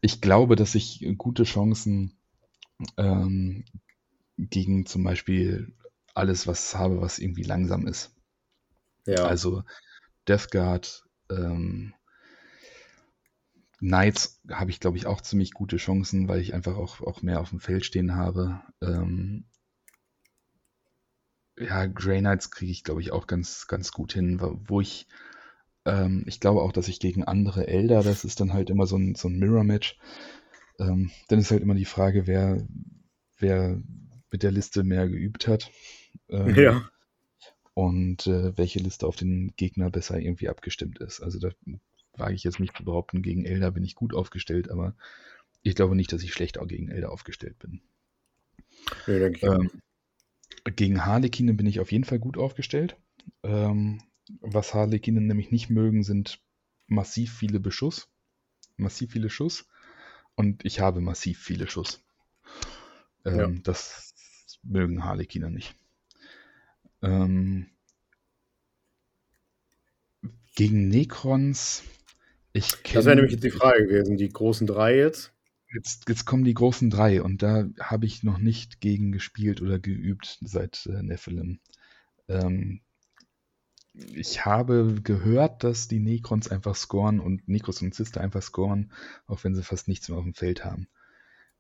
Speaker 2: ich glaube, dass ich gute Chancen ähm, gegen zum Beispiel alles, was habe, was irgendwie langsam ist.
Speaker 1: ja.
Speaker 2: Also Death Guard, ähm, Knights habe ich, glaube ich, auch ziemlich gute Chancen, weil ich einfach auch, auch mehr auf dem Feld stehen habe. Ähm, ja, Grey Knights kriege ich, glaube ich, auch ganz, ganz gut hin, wo wo ich, ähm, ich glaube auch, dass ich gegen andere Elder, das ist dann halt immer so ein, so ein Mirror-Match. Ähm, dann ist halt immer die Frage, wer, wer mit der Liste mehr geübt hat. Ähm,
Speaker 1: ja.
Speaker 2: und äh, welche Liste auf den Gegner besser irgendwie abgestimmt ist. Also da wage ich jetzt nicht zu behaupten, gegen Elder bin ich gut aufgestellt, aber ich glaube nicht, dass ich schlecht auch gegen Elder aufgestellt bin.
Speaker 1: Denke ich auch.
Speaker 2: Ähm, gegen Harlekine bin ich auf jeden Fall gut aufgestellt. Ähm, was Harlekine nämlich nicht mögen, sind massiv viele Beschuss. Massiv viele Schuss. Und ich habe massiv viele Schuss. Ähm,
Speaker 1: Ja.
Speaker 2: Das mögen Harlekine nicht. Ähm, gegen Necrons, ich
Speaker 1: Das wäre
Speaker 2: kenn-
Speaker 1: nämlich jetzt die Frage gewesen, die großen drei jetzt.
Speaker 2: Jetzt, jetzt kommen die großen drei und da habe ich noch nicht gegen gespielt oder geübt seit äh, Nephilim. Ähm, ich habe gehört, dass die Necrons einfach scoren und Necros und Sister einfach scoren, auch wenn sie fast nichts mehr auf dem Feld haben.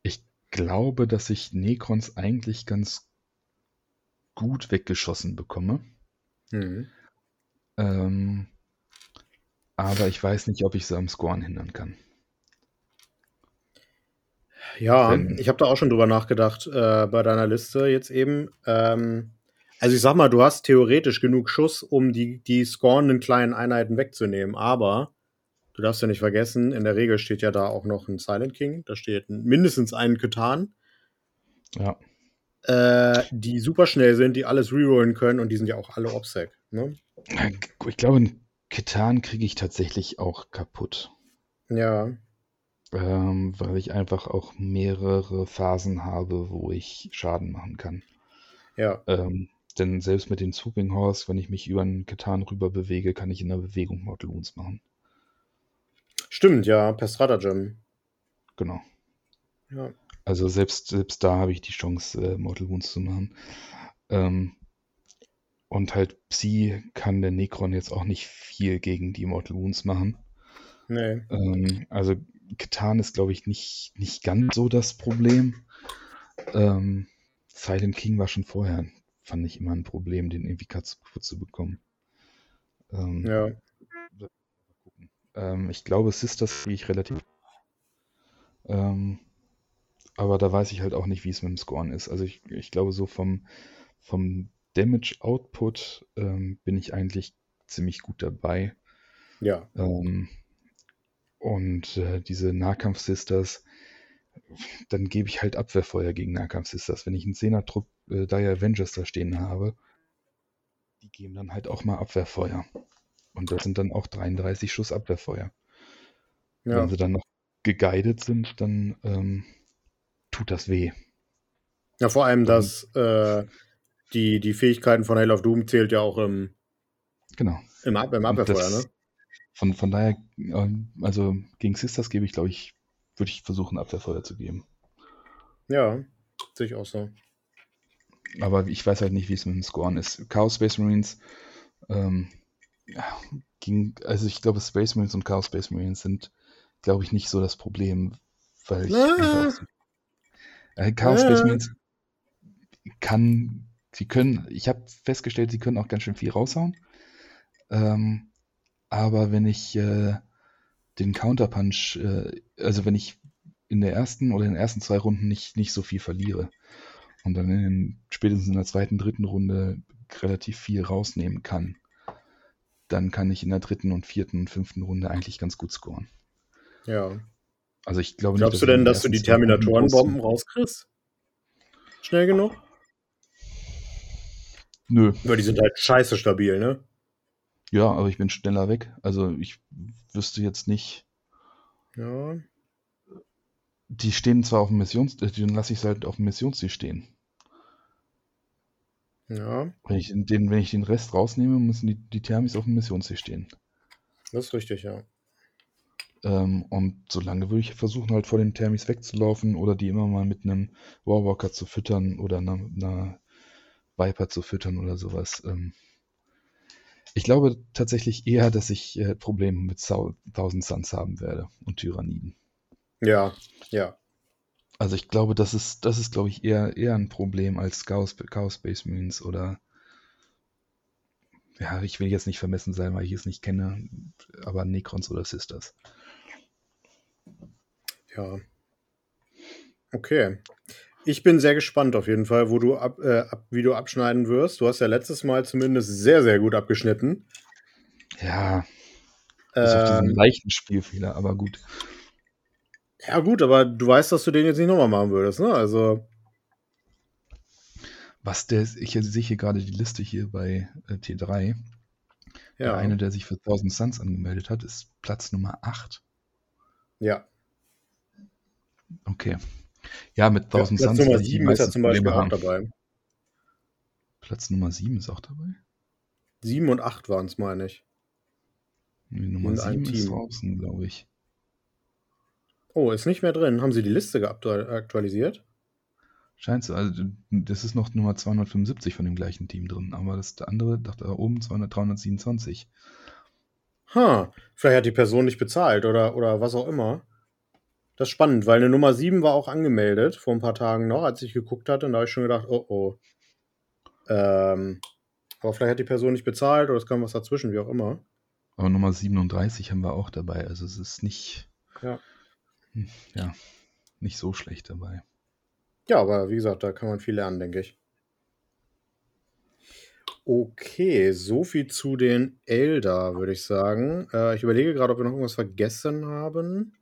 Speaker 2: Ich glaube, dass ich Necrons eigentlich ganz gut weggeschossen bekomme.
Speaker 1: Mhm.
Speaker 2: Ähm, aber ich weiß nicht, ob ich sie am Scoren hindern kann.
Speaker 1: Ja,
Speaker 2: Wenn-
Speaker 1: ich habe da auch schon drüber nachgedacht äh, bei deiner Liste jetzt eben. Ähm, Also ich sag mal, du hast theoretisch genug Schuss, um die, die scorenden kleinen Einheiten wegzunehmen, aber du darfst ja nicht vergessen, in der Regel steht ja da auch noch ein Silent King, da steht mindestens ein Ketan.
Speaker 2: Ja.
Speaker 1: Äh, die super schnell sind, die alles rerollen können und die sind ja auch alle OPSEC. Ne?
Speaker 2: Ich glaube, einen Ketan kriege ich tatsächlich auch kaputt.
Speaker 1: Ja.
Speaker 2: Ähm, weil ich einfach auch mehrere Phasen habe, wo ich Schaden machen kann.
Speaker 1: Ja.
Speaker 2: Ähm, denn selbst mit dem Swooping Horse, wenn ich mich über einen Ketan rüber bewege, kann ich in der Bewegung Mortal Wounds machen.
Speaker 1: Stimmt, ja, per Stratagem.
Speaker 2: Genau.
Speaker 1: Ja.
Speaker 2: Also selbst, selbst da habe ich die Chance, äh, Mortal Wounds zu machen. Ähm, und halt Psi kann der Necron jetzt auch nicht viel gegen die Mortal Wounds machen.
Speaker 1: Nee.
Speaker 2: Ähm, also Ketan ist, glaube ich, nicht, nicht ganz so das Problem. Ähm, Silent King war schon vorher, fand ich immer ein Problem, den irgendwie zu bekommen. Ähm,
Speaker 1: Ja.
Speaker 2: ähm, ich glaube, Sisters kriege ich relativ. Ähm, aber da weiß ich halt auch nicht, wie es mit dem Scoren ist. Also ich, ich glaube, so vom, vom Damage Output ähm, bin ich eigentlich ziemlich gut dabei.
Speaker 1: Ja.
Speaker 2: Ähm, und äh, diese Nahkampf-Sisters, dann gebe ich halt Abwehrfeuer gegen Nahkampf-Sisters. Wenn ich einen Zehner-Trupp äh, Dire Avengers da stehen habe, die geben dann halt auch mal Abwehrfeuer. Und das sind dann auch 33 Schuss Abwehrfeuer.
Speaker 1: Ja.
Speaker 2: Wenn sie dann noch geguided sind, dann ähm, tut das weh.
Speaker 1: ja, vor allem, dass äh, die, die Fähigkeiten von Hail of Doom zählt ja auch im,
Speaker 2: Genau.
Speaker 1: im, Ab im Abwehrfeuer,
Speaker 2: das,
Speaker 1: ne?
Speaker 2: von, von daher, ähm, also gegen Sisters gebe ich, glaube ich, würde ich versuchen, Abwehrfeuer zu geben.
Speaker 1: Ja, sehe ich auch so.
Speaker 2: Aber ich weiß halt nicht, wie es mit dem Scoren ist. Chaos Space Marines, ähm, ja, ging, also ich glaube, Space Marines und Chaos Space Marines sind, glaube ich, nicht so das Problem, weil ich
Speaker 1: Ah.
Speaker 2: so, äh, Chaos Space
Speaker 1: Ah.
Speaker 2: Marines kann, sie können, ich habe festgestellt, sie können auch ganz schön viel raushauen. Ähm, aber wenn ich äh, den Counterpunch, äh, also wenn ich in der ersten oder in den ersten zwei Runden nicht, nicht so viel verliere und dann in den, spätestens in der zweiten, dritten Runde relativ viel rausnehmen kann, dann kann ich in der dritten und vierten und fünften Runde eigentlich ganz gut scoren.
Speaker 1: Ja.
Speaker 2: Also ich glaube
Speaker 1: Glaubst
Speaker 2: nicht,
Speaker 1: du denn,
Speaker 2: den
Speaker 1: dass du die Terminatorenbomben rauskriegst? Schnell genug?
Speaker 2: Nö,
Speaker 1: Weil die sind halt scheiße stabil, ne?
Speaker 2: Ja, aber ich bin schneller weg. Also ich wüsste jetzt nicht,
Speaker 1: Ja.
Speaker 2: die stehen zwar auf dem Missions, äh, dann lasse ich es halt auf dem Missionsziel stehen.
Speaker 1: Ja,
Speaker 2: Wenn ich den, wenn ich den Rest rausnehme, müssen die, die Thermis auf dem Missionsziel stehen.
Speaker 1: das ist richtig, ja.
Speaker 2: Ähm, und solange würde ich versuchen, halt vor den Thermis wegzulaufen oder die immer mal mit einem Warwalker zu füttern oder einer, einer Viper zu füttern oder sowas. Ähm, ich glaube tatsächlich eher, dass ich äh, Probleme mit Thousand Suns haben werde und Tyranniden.
Speaker 1: Ja, ja.
Speaker 2: Also ich glaube, das ist, das ist, glaube ich, eher, eher ein Problem als Chaos, Chaos Space Marines oder ja, ich will jetzt nicht vermessen sein, weil ich es nicht kenne, aber Necrons oder Sisters.
Speaker 1: Ja. Okay. Ich bin sehr gespannt auf jeden Fall, wo du ab, äh, ab, wie du abschneiden wirst. Du hast ja letztes Mal zumindest sehr, sehr gut abgeschnitten.
Speaker 2: Ja, bis auf diesen
Speaker 1: Ähm,
Speaker 2: leichten Spielfehler, aber gut.
Speaker 1: ja, gut, aber du weißt, dass du den jetzt nicht nochmal machen würdest, ne? Also,
Speaker 2: Was der, ich sehe hier gerade die Liste hier bei äh, T3. Der
Speaker 1: ja.
Speaker 2: eine, der sich für 1000 Suns angemeldet hat, ist Platz Nummer 8.
Speaker 1: Ja.
Speaker 2: Okay. Ja, mit
Speaker 1: Ja,
Speaker 2: 1000
Speaker 1: Platz
Speaker 2: Suns
Speaker 1: Nummer
Speaker 2: werde ich die
Speaker 1: 7 ist ja
Speaker 2: meisten
Speaker 1: zum Beispiel auch dabei.
Speaker 2: Platz Nummer 7 ist auch dabei.
Speaker 1: 7 und 8 waren es, meine ich.
Speaker 2: Nee, Nummer
Speaker 1: einem
Speaker 2: 7 ist draußen, glaube ich.
Speaker 1: Oh, ist nicht mehr drin. Haben sie die Liste aktualisiert?
Speaker 2: Scheint so. Also, das ist noch Nummer 275 von dem gleichen Team drin, aber das der andere, dachte da oben 200, 327.
Speaker 1: Ha, vielleicht hat die Person nicht bezahlt oder, oder was auch immer. Das ist spannend, weil eine Nummer 7 war auch angemeldet vor ein paar Tagen noch, als ich geguckt hatte. Und da habe ich schon gedacht, oh oh. Ähm, aber vielleicht hat die Person nicht bezahlt oder es kam was dazwischen, wie auch immer.
Speaker 2: Aber Nummer 37 haben wir auch dabei. Also es ist nicht,
Speaker 1: Ja.
Speaker 2: hm, ja, nicht so schlecht dabei.
Speaker 1: Ja, aber wie gesagt, da kann man viel lernen, denke ich. Okay, so viel zu den Elder, würde ich sagen. Äh, ich überlege gerade, ob wir noch irgendwas vergessen haben.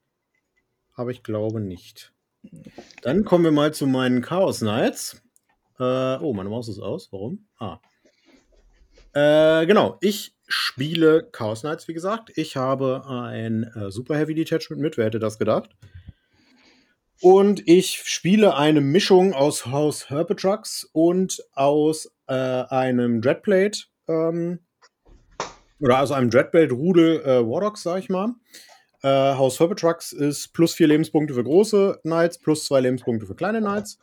Speaker 1: Aber ich glaube nicht. Dann kommen wir mal zu meinen Chaos Knights. Äh, oh, meine Maus ist aus. Warum? Ah. Äh, genau, ich spiele Chaos Knights, wie gesagt. Ich habe ein äh, Super Heavy Detachment mit. Wer hätte das gedacht? Und ich spiele eine Mischung aus Haus Herpetrucks und aus äh, einem Dreadplate. Ähm, oder aus einem Dreadblade-Rudel äh, Warlocks, sag ich mal. Äh, Haus Herpetrucks ist plus vier Lebenspunkte für große Knights, plus zwei Lebenspunkte für kleine Knights.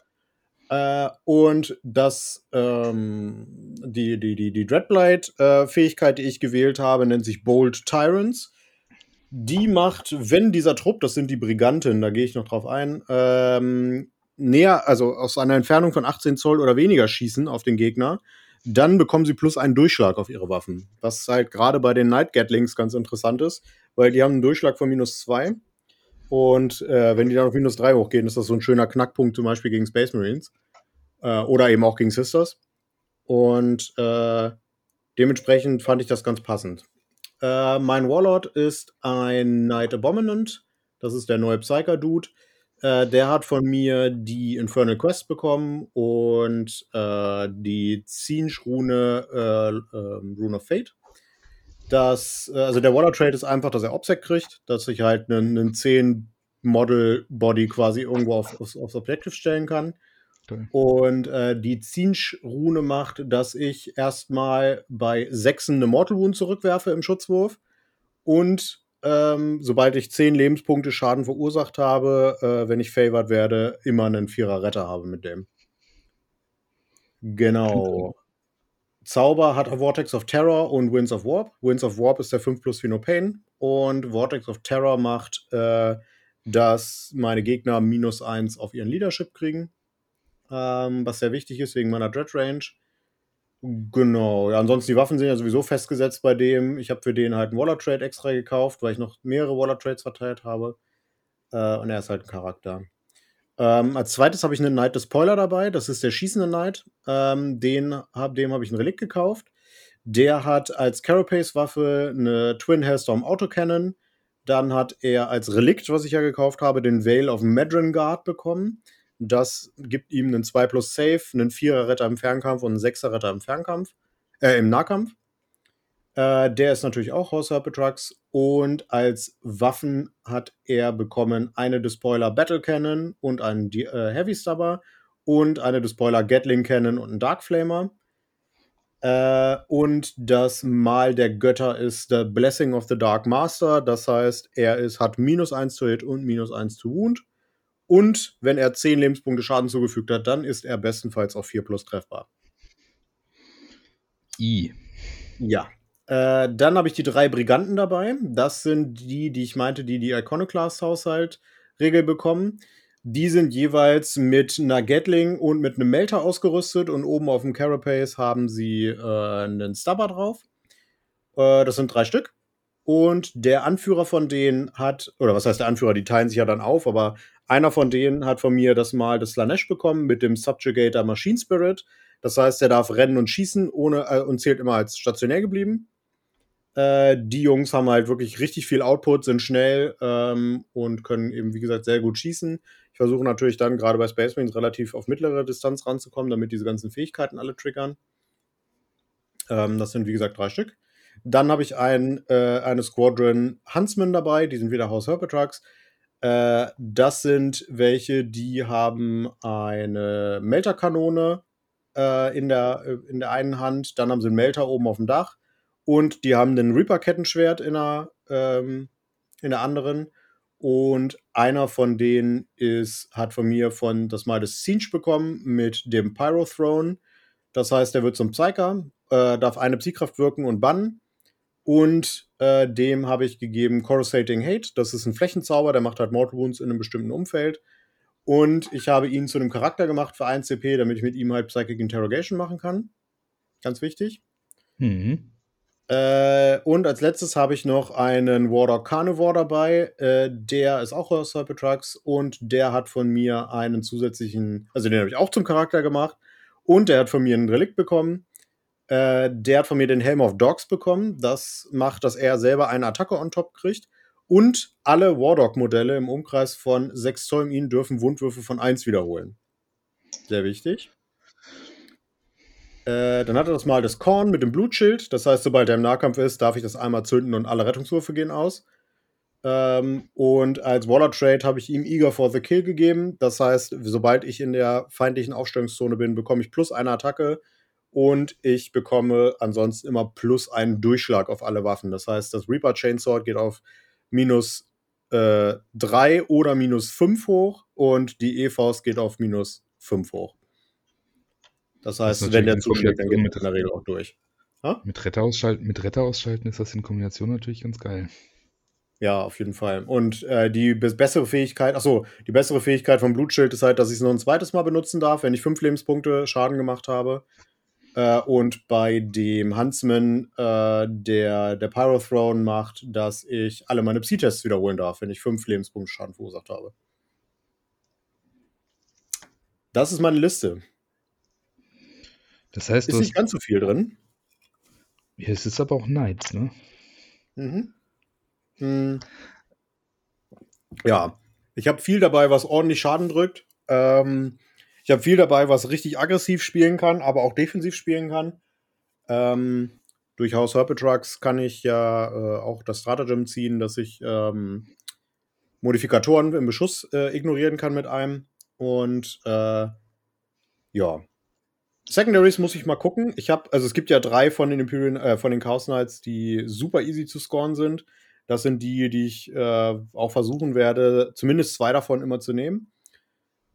Speaker 1: Äh, und das, ähm, die, die, die, die Dreadblade-Fähigkeit, die ich gewählt habe, nennt sich Bold Tyrants. Die macht, wenn dieser Trupp, das sind die Briganten, da gehe ich noch drauf ein, ähm, näher, also aus einer Entfernung von 18 Zoll oder weniger schießen auf den Gegner, dann bekommen sie plus einen Durchschlag auf ihre Waffen. Was halt gerade bei den Night Gatlings ganz interessant ist, weil die haben einen Durchschlag von minus zwei. Und äh, wenn die dann auf minus drei hochgehen, ist das so ein schöner Knackpunkt zum Beispiel gegen Space Marines. Äh, oder eben auch gegen Sisters. Und äh, dementsprechend fand ich das ganz passend. Äh, mein Warlord ist ein Knight Abominant. Das ist der neue Psyker-Dude. Äh, der hat von mir die Infernal Quest bekommen und äh, die Zinsch-Rune äh, ähm, Rune of Fate. Das, äh, also der Warlord Trade ist einfach, dass er Obsec kriegt, dass ich halt einen, einen 10 Model Body quasi irgendwo auf, aufs, aufs Objective stellen kann. Und äh, die Zinsch-Rune macht, dass ich erstmal bei Sechsen eine Mortal Wound zurückwerfe im Schutzwurf. Und ähm, sobald ich zehn Lebenspunkte Schaden verursacht habe, äh, wenn ich favored werde, immer einen Vierer Retter habe mit dem. Genau. Zauber hat Vortex of Terror und Winds of Warp. Winds of Warp ist der 5 plus No Pain. Und Vortex of Terror macht, äh, dass meine Gegner minus 1 auf ihren Leadership kriegen ähm, was sehr wichtig ist wegen meiner Dread Range. Genau, ja, ansonsten die Waffen sind ja sowieso festgesetzt bei dem. Ich habe für den halt einen Waller Trade extra gekauft, weil ich noch mehrere Waller Trades verteilt habe. Äh, und er ist halt ein Charakter. Ähm, als zweites habe ich einen Knight des Spoiler dabei. Das ist der schießende Knight. Ähm, den hab, dem habe ich ein Relikt gekauft. Der hat als Carapace-Waffe eine Twin Hellstorm Autocannon. Dann hat er als Relikt, was ich ja gekauft habe, den Veil of Madron Guard bekommen. Das gibt ihm einen 2 plus Safe, einen 4er Retter im Fernkampf und einen 6er Retter im Fernkampf, äh, im Nahkampf. Äh, der ist natürlich auch House Trucks. Und als Waffen hat er bekommen eine Despoiler Battle Cannon und einen äh, Heavy Stubber und eine Despoiler Gatling Cannon und einen Dark Flamer. Äh, und das Mal der Götter ist The Blessing of the Dark Master. Das heißt, er ist, hat minus 1 zu Hit und minus 1 zu Wound. Und wenn er 10 Lebenspunkte Schaden zugefügt hat, dann ist er bestenfalls auf 4 plus treffbar.
Speaker 2: I.
Speaker 1: Ja. Äh, dann habe ich die drei Briganten dabei. Das sind die, die ich meinte, die die Iconoclast-Haushalt-Regel bekommen. Die sind jeweils mit einer Gatling und mit einem Melter ausgerüstet und oben auf dem Carapace haben sie äh, einen Stubber drauf. Äh, das sind drei Stück. Und der Anführer von denen hat, oder was heißt der Anführer, die teilen sich ja dann auf, aber einer von denen hat von mir das Mal des Slanesh bekommen mit dem Subjugator Machine Spirit. Das heißt, er darf rennen und schießen ohne, äh, und zählt immer als stationär geblieben. Äh, die Jungs haben halt wirklich richtig viel Output, sind schnell ähm, und können eben, wie gesagt, sehr gut schießen. Ich versuche natürlich dann gerade bei Space Marines relativ auf mittlere Distanz ranzukommen, damit diese ganzen Fähigkeiten alle triggern. Ähm, das sind, wie gesagt, drei Stück. Dann habe ich ein, äh, eine Squadron Huntsman dabei, die sind wieder House Herpetrucks. Äh, das sind welche, die haben eine Melterkanone äh, in, der, äh, in der einen Hand, dann haben sie einen Melter oben auf dem Dach und die haben ein Reaper-Kettenschwert in der, ähm, in der anderen. Und einer von denen ist, hat von mir von das Mal des Siege bekommen mit dem Pyro Throne. Das heißt, er wird zum Psyker, äh, darf eine Psykraft wirken und bannen. Und äh, dem habe ich gegeben Coruscating Hate. Das ist ein Flächenzauber, der macht halt Mortal Wounds in einem bestimmten Umfeld. Und ich habe ihn zu einem Charakter gemacht für 1 CP, damit ich mit ihm halt Psychic Interrogation machen kann. Ganz wichtig. Mhm. Äh, und als letztes habe ich noch einen Warlock Carnivore dabei. Äh, der ist auch aus Cybertrucks und der hat von mir einen zusätzlichen, also den habe ich auch zum Charakter gemacht. Und der hat von mir ein Relikt bekommen. Äh, der hat von mir den Helm of Dogs bekommen. Das macht, dass er selber eine Attacke on top kriegt. Und alle Wardog-Modelle im Umkreis von 6 Zoll ihn dürfen Wundwürfe von 1 wiederholen. Sehr wichtig. Äh, dann hat er das mal das Korn mit dem Blutschild. Das heißt, sobald er im Nahkampf ist, darf ich das einmal zünden und alle Rettungswürfe gehen aus. Ähm, und als Waller Trade habe ich ihm Eager for the Kill gegeben. Das heißt, sobald ich in der feindlichen Aufstellungszone bin, bekomme ich plus eine Attacke und ich bekomme ansonsten immer plus einen Durchschlag auf alle Waffen. Das heißt, das Reaper Chainsword geht auf minus äh, 3 oder minus 5 hoch und die E-Faust geht auf minus 5 hoch. Das heißt, das wenn der zuschlägt, dann geht
Speaker 2: mit in der Regel auch durch. Ha? Mit Retter, ausschalten, mit Retter ausschalten ist das in Kombination natürlich ganz geil.
Speaker 1: Ja, auf jeden Fall. Und äh, die bessere Fähigkeit, achso, die bessere Fähigkeit vom Blutschild ist halt, dass ich es noch ein zweites Mal benutzen darf, wenn ich fünf Lebenspunkte Schaden gemacht habe. Äh, und bei dem Huntsman, äh, der der Pyrothrone macht, dass ich alle meine Psi-Tests wiederholen darf, wenn ich fünf Lebenspunkte Schaden verursacht habe. Das ist meine Liste.
Speaker 2: Das heißt,
Speaker 1: ist nicht ganz so viel drin.
Speaker 2: Ja, es ist aber auch Knights, ne? Mhm.
Speaker 1: Hm. Ja, ich habe viel dabei, was ordentlich Schaden drückt. Ähm, ich habe viel dabei, was richtig aggressiv spielen kann, aber auch defensiv spielen kann. Ähm, durch House Herpetrucks kann ich ja äh, auch das Stratagem ziehen, dass ich ähm, Modifikatoren im Beschuss äh, ignorieren kann mit einem. Und äh, ja, Secondaries muss ich mal gucken. Ich habe, also es gibt ja drei von den Imperial, äh, von den Chaos Knights, die super easy zu scoren sind. Das sind die, die ich äh, auch versuchen werde, zumindest zwei davon immer zu nehmen.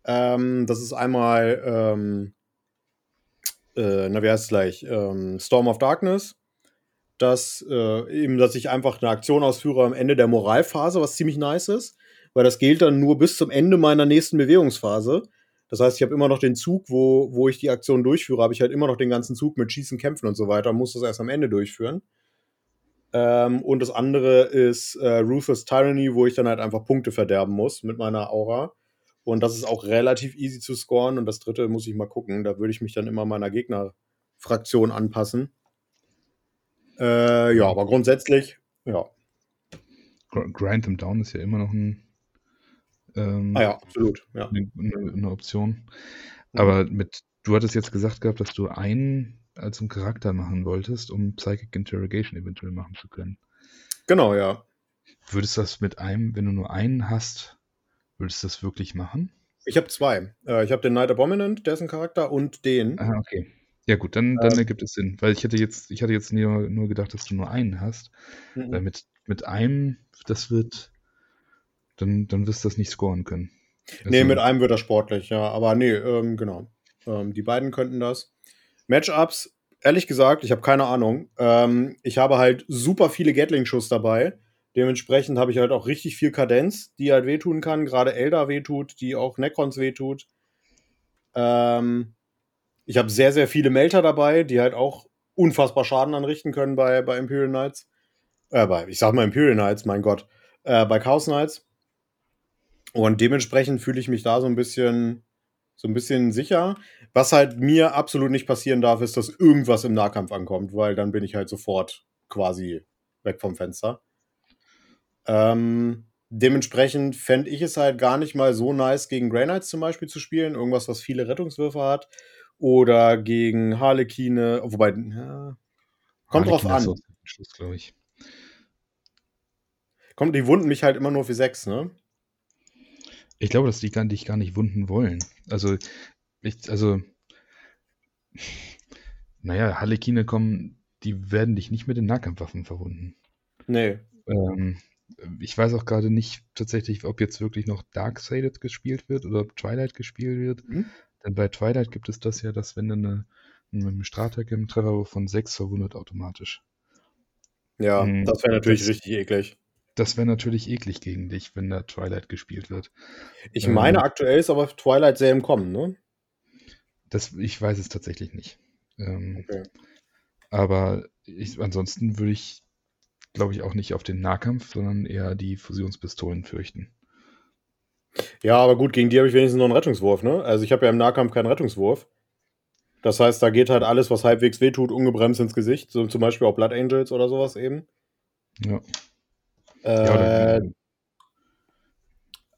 Speaker 1: Ähm, das ist einmal, ähm, äh, na, wie heißt es gleich? Ähm, Storm of Darkness. Das äh, eben, dass ich einfach eine Aktion ausführe am Ende der Moralphase, was ziemlich nice ist, weil das gilt dann nur bis zum Ende meiner nächsten Bewegungsphase. Das heißt, ich habe immer noch den Zug, wo, wo ich die Aktion durchführe, habe ich halt immer noch den ganzen Zug mit Schießen, Kämpfen und so weiter, muss das erst am Ende durchführen. Ähm, und das andere ist äh, Ruthless Tyranny, wo ich dann halt einfach Punkte verderben muss mit meiner Aura. Und das ist auch relativ easy zu scoren. Und das dritte muss ich mal gucken. Da würde ich mich dann immer meiner Gegnerfraktion anpassen. Äh, ja, aber grundsätzlich, ja.
Speaker 2: Grind them down ist ja immer noch ein
Speaker 1: ähm, ah ja, absolut. Ja.
Speaker 2: Eine, eine, Option. Aber mit, du hattest jetzt gesagt gehabt, dass du einen als einen Charakter machen wolltest, um Psychic Interrogation eventuell machen zu können.
Speaker 1: Genau, ja.
Speaker 2: Würdest du das mit einem, wenn du nur einen hast, würdest du das wirklich machen?
Speaker 1: Ich habe zwei. Äh, ich habe den Night Abominant, dessen Charakter, und den.
Speaker 2: Ah, okay. Ja gut, dann, dann ähm, ergibt es Sinn. Weil ich hätte jetzt, ich hatte jetzt nur, nur gedacht, dass du nur einen hast. Mhm. Weil mit, mit einem, das wird dann, dann wirst du das nicht scoren können.
Speaker 1: Also, nee, mit einem wird er sportlich, ja. Aber nee, ähm, genau. Ähm, die beiden könnten das. Matchups, ehrlich gesagt, ich habe keine Ahnung. Ähm, ich habe halt super viele Gatling-Schuss dabei. Dementsprechend habe ich halt auch richtig viel Kadenz, die halt wehtun kann. Gerade Elda wehtut, die auch Necrons wehtut. Ähm, ich habe sehr, sehr viele Melter dabei, die halt auch unfassbar Schaden anrichten können bei, bei Imperial Knights. Äh, bei, ich sag mal Imperial Knights, mein Gott. Äh, bei Chaos Knights. Und dementsprechend fühle ich mich da so ein bisschen, so ein bisschen sicher. Was halt mir absolut nicht passieren darf, ist, dass irgendwas im Nahkampf ankommt, weil dann bin ich halt sofort quasi weg vom Fenster. Ähm, dementsprechend fände ich es halt gar nicht mal so nice, gegen Grey Knights zum Beispiel zu spielen. Irgendwas, was viele Rettungswürfe hat. Oder gegen Harlekine. Wobei, ja, kommt Harlekine drauf an. Schluss, ich. Kommt, die wunden mich halt immer nur für sechs, ne?
Speaker 2: Ich glaube, dass die gar, dich gar nicht wunden wollen. Also, ich, also, naja, Harlekine kommen, die werden dich nicht mit den Nahkampfwaffen verwunden.
Speaker 1: Nee.
Speaker 2: Ähm, ich weiß auch gerade nicht tatsächlich, ob jetzt wirklich noch Darksided gespielt wird oder ob Twilight gespielt wird. Mhm. Denn bei Twilight gibt es das ja, dass wenn du eine, Strateg im Treffer von 6 verwundet automatisch.
Speaker 1: Ja, mhm. das wäre natürlich das, richtig eklig.
Speaker 2: Das wäre natürlich eklig gegen dich, wenn da Twilight gespielt wird.
Speaker 1: Ich meine, ähm, aktuell ist aber Twilight sehr im Kommen, ne?
Speaker 2: Das, ich weiß es tatsächlich nicht. Ähm, okay. Aber ich, ansonsten würde ich, glaube ich, auch nicht auf den Nahkampf, sondern eher die Fusionspistolen fürchten.
Speaker 1: Ja, aber gut, gegen die habe ich wenigstens noch einen Rettungswurf, ne? Also ich habe ja im Nahkampf keinen Rettungswurf. Das heißt, da geht halt alles, was halbwegs wehtut, ungebremst ins Gesicht. So zum Beispiel auch Blood Angels oder sowas eben.
Speaker 2: Ja.
Speaker 1: Äh,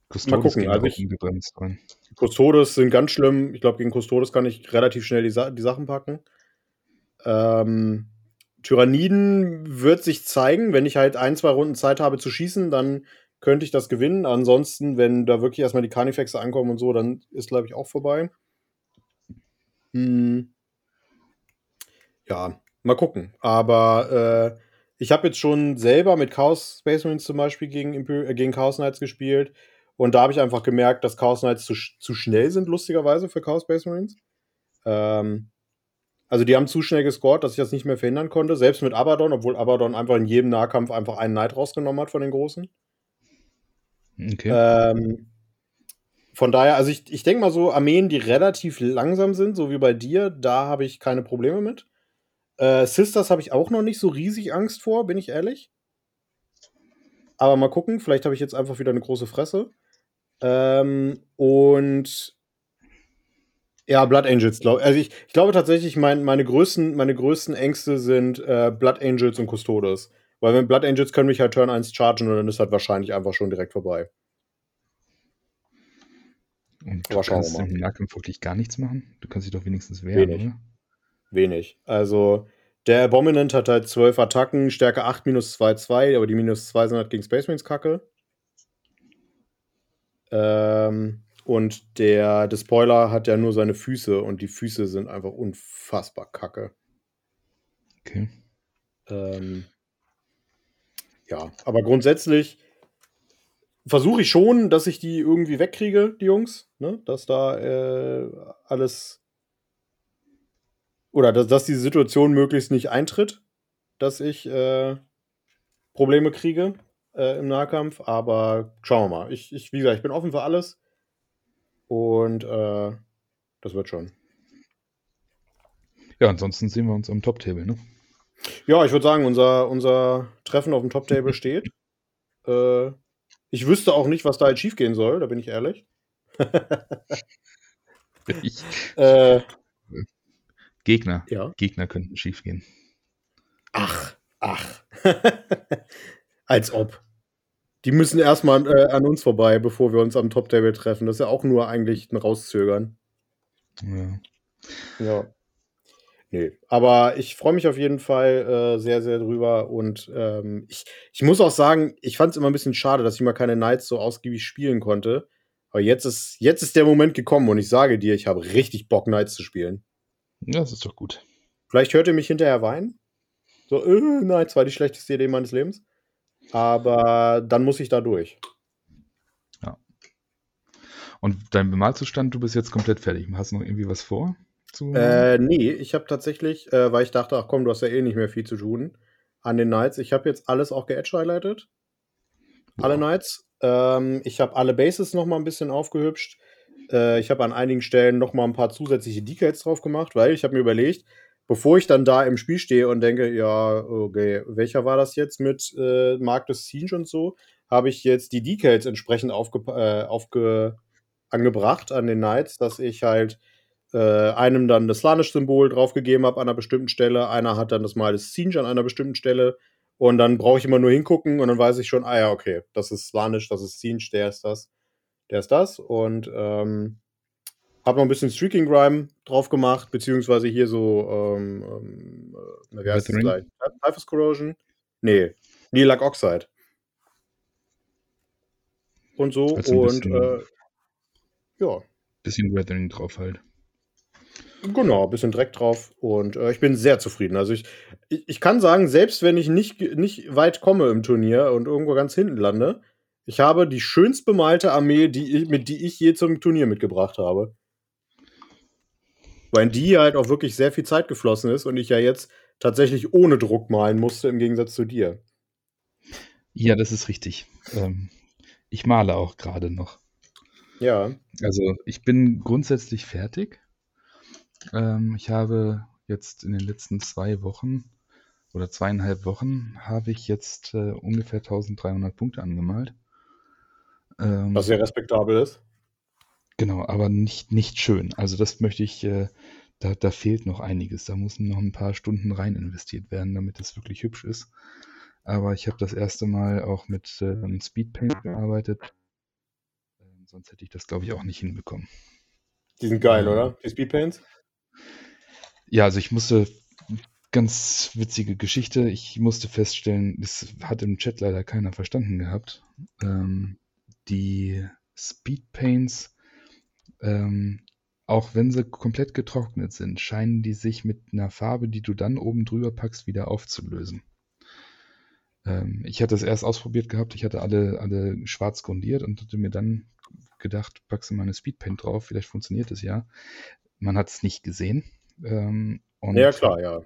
Speaker 2: Custodes
Speaker 1: mal gucken, also ich-
Speaker 2: ungebremst rein.
Speaker 1: Custodes sind ganz schlimm. Ich glaube, gegen Custodes kann ich relativ schnell die, Sa die Sachen packen. Ähm, Tyranniden wird sich zeigen. Wenn ich halt ein, zwei Runden Zeit habe zu schießen, dann könnte ich das gewinnen. Ansonsten, wenn da wirklich erstmal die Carnifexe ankommen und so, dann ist, glaube ich, auch vorbei. Hm. Ja, mal gucken. Aber äh, ich habe jetzt schon selber mit Chaos Space Marines zum Beispiel gegen, äh, gegen Chaos Knights gespielt. Und da habe ich einfach gemerkt, dass Chaos Knights zu, zu schnell sind, lustigerweise, für Chaos Space Marines. Ähm, also die haben zu schnell gescored, dass ich das nicht mehr verhindern konnte. Selbst mit Abaddon, obwohl Abaddon einfach in jedem Nahkampf einfach einen Knight rausgenommen hat von den Großen.
Speaker 2: Okay.
Speaker 1: Ähm, von daher, also ich, ich denke mal so, Armeen, die relativ langsam sind, so wie bei dir, da habe ich keine Probleme mit. Äh, Sisters habe ich auch noch nicht so riesig Angst vor, bin ich ehrlich. Aber mal gucken, vielleicht habe ich jetzt einfach wieder eine große Fresse. Ähm, und ja, Blood Angels, glaube also ich. Ich glaube tatsächlich, mein, meine, größten, meine größten Ängste sind äh, Blood Angels und Custodes. Weil wenn Blood Angels können mich halt Turn 1 chargen und dann ist halt wahrscheinlich einfach schon direkt vorbei.
Speaker 2: Und du kannst im Nahkampf wirklich gar nichts machen? Du kannst dich doch wenigstens wehren,
Speaker 1: Wenig.
Speaker 2: oder?
Speaker 1: Wenig. Also, der Abominant hat halt 12 Attacken, Stärke 8 minus 2, 2, aber die minus 2 sind halt gegen Space Marines kacke. Ähm, und der Despoiler hat ja nur seine Füße und die Füße sind einfach unfassbar kacke.
Speaker 2: Okay.
Speaker 1: Ähm, ja, aber grundsätzlich versuche ich schon, dass ich die irgendwie wegkriege, die Jungs. Ne? Dass da äh, alles. Oder dass, dass diese Situation möglichst nicht eintritt, dass ich äh, Probleme kriege äh, im Nahkampf. Aber schauen wir mal. Ich, ich, wie gesagt, ich bin offen für alles. Und äh, das wird schon.
Speaker 2: Ja, ansonsten sehen wir uns am Top-Table, ne?
Speaker 1: Ja, ich würde sagen, unser, unser Treffen auf dem Top-Table steht. Äh, ich wüsste auch nicht, was da jetzt schiefgehen soll, da bin ich ehrlich.
Speaker 2: Ich,
Speaker 1: Äh,
Speaker 2: Gegner.
Speaker 1: ja.
Speaker 2: Gegner könnten schief gehen.
Speaker 1: Ach, ach. Als ob. Die müssen erstmal äh, an uns vorbei, bevor wir uns am Top-Table treffen. Das ist ja auch nur eigentlich ein Rauszögern.
Speaker 2: Ja.
Speaker 1: Ja. Nee, aber ich freue mich auf jeden Fall äh, sehr, sehr drüber. Und ähm, ich, ich muss auch sagen, ich fand es immer ein bisschen schade, dass ich mal keine Knights so ausgiebig spielen konnte. Aber jetzt ist, jetzt ist der Moment gekommen und ich sage dir, ich habe richtig Bock, Knights zu spielen.
Speaker 2: ja, das ist doch gut.
Speaker 1: Vielleicht hört ihr mich hinterher weinen. So, äh, Knights war die schlechteste Idee meines Lebens. Aber dann muss ich da durch.
Speaker 2: Und dein Bemalzustand, du bist jetzt komplett fertig. Hast du noch irgendwie was vor? Zu
Speaker 1: Äh, nee, ich habe tatsächlich, äh, weil ich dachte, ach komm, du hast ja eh nicht mehr viel zu tun an den Knights. Ich habe jetzt alles auch geedge-highlightet. Alle
Speaker 2: Wow.
Speaker 1: Knights. Ähm, ich habe alle Bases noch mal ein bisschen aufgehübscht. Äh, ich habe an einigen Stellen noch mal ein paar zusätzliche Decals drauf gemacht, weil ich habe mir überlegt, bevor ich dann da im Spiel stehe und denke, ja, okay, welcher war das jetzt mit äh, Mark des Siege und so, habe ich jetzt die Decals entsprechend aufge äh, aufge angebracht an den Knights, dass ich halt äh, einem dann das Slanish-Symbol draufgegeben habe an einer bestimmten Stelle, einer hat dann das Mal des Siege an einer bestimmten Stelle und dann brauche ich immer nur hingucken und dann weiß ich schon, ah ja, okay, das ist Slanish, das ist Siege, der ist das, der ist das und ähm, habe noch ein bisschen Streaking Grime drauf gemacht, beziehungsweise hier so, ähm, ähm, äh, wie heißt das gleich? Typhus Corrosion? Nee, Lilac Oxide. Und so
Speaker 2: Also
Speaker 1: und
Speaker 2: bisschen-
Speaker 1: äh, ja,
Speaker 2: Bisschen Weathering drauf halt.
Speaker 1: Genau, ein bisschen Dreck drauf und äh, ich bin sehr zufrieden. Also ich, ich, ich kann sagen, selbst wenn ich nicht, nicht weit komme im Turnier und irgendwo ganz hinten lande, ich habe die schönst bemalte Armee, die ich, mit die ich je zum Turnier mitgebracht habe. Weil in die halt auch wirklich sehr viel Zeit geflossen ist und ich ja jetzt tatsächlich ohne Druck malen musste, im Gegensatz zu dir.
Speaker 2: Ja, das ist richtig. Ähm, ich male auch gerade noch.
Speaker 1: Ja.
Speaker 2: Also ich bin grundsätzlich fertig. Ähm, ich habe jetzt in den letzten zwei Wochen oder zweieinhalb Wochen habe ich jetzt äh, ungefähr 1300 Punkte angemalt. Ähm,
Speaker 1: Was sehr respektabel ist.
Speaker 2: Genau, aber nicht, nicht schön. Also das möchte ich, äh, da, da fehlt noch einiges. Da müssen noch ein paar Stunden rein investiert werden, damit es wirklich hübsch ist. Aber ich habe das erste Mal auch mit äh, Speedpaint gearbeitet. Ähm, sonst hätte ich das, glaube ich, auch nicht hinbekommen.
Speaker 1: Die sind geil, ähm, oder? Die Speedpaints?
Speaker 2: Ja, also ich musste ganz witzige Geschichte. Ich musste feststellen, das hat im Chat leider keiner verstanden gehabt. Ähm, die Speedpaints ähm, auch wenn sie komplett getrocknet sind, scheinen die sich mit einer Farbe, die du dann oben drüber packst, wieder aufzulösen. Ähm, ich hatte es erst ausprobiert gehabt, ich hatte alle, alle schwarz grundiert und hatte mir dann gedacht, packst du mal eine Speedpaint drauf, vielleicht funktioniert es ja. Man hat es nicht gesehen. Ähm,
Speaker 1: ja, klar, ja.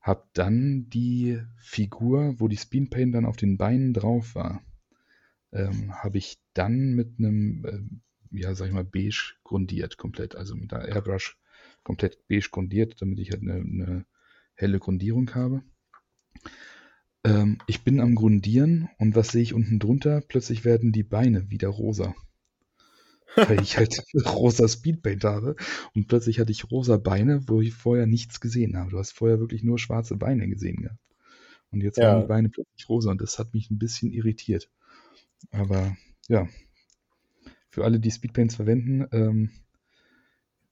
Speaker 2: Hab dann die Figur, wo die Speedpaint dann auf den Beinen drauf war, ähm, habe ich dann mit einem äh, ja, sag ich mal, beige grundiert komplett. Also mit der Airbrush komplett beige grundiert, damit ich halt eine, eine helle Grundierung habe. Ähm, ich bin am Grundieren und was sehe ich unten drunter? Plötzlich werden die Beine wieder rosa. Weil ich halt rosa Speedpaint habe und plötzlich hatte ich rosa Beine, wo ich vorher nichts gesehen habe. Du hast vorher wirklich nur schwarze Beine gesehen gehabt. Und jetzt ja. waren die Beine plötzlich rosa und das hat mich ein bisschen irritiert. Aber ja, für alle, die Speedpaints verwenden, ähm,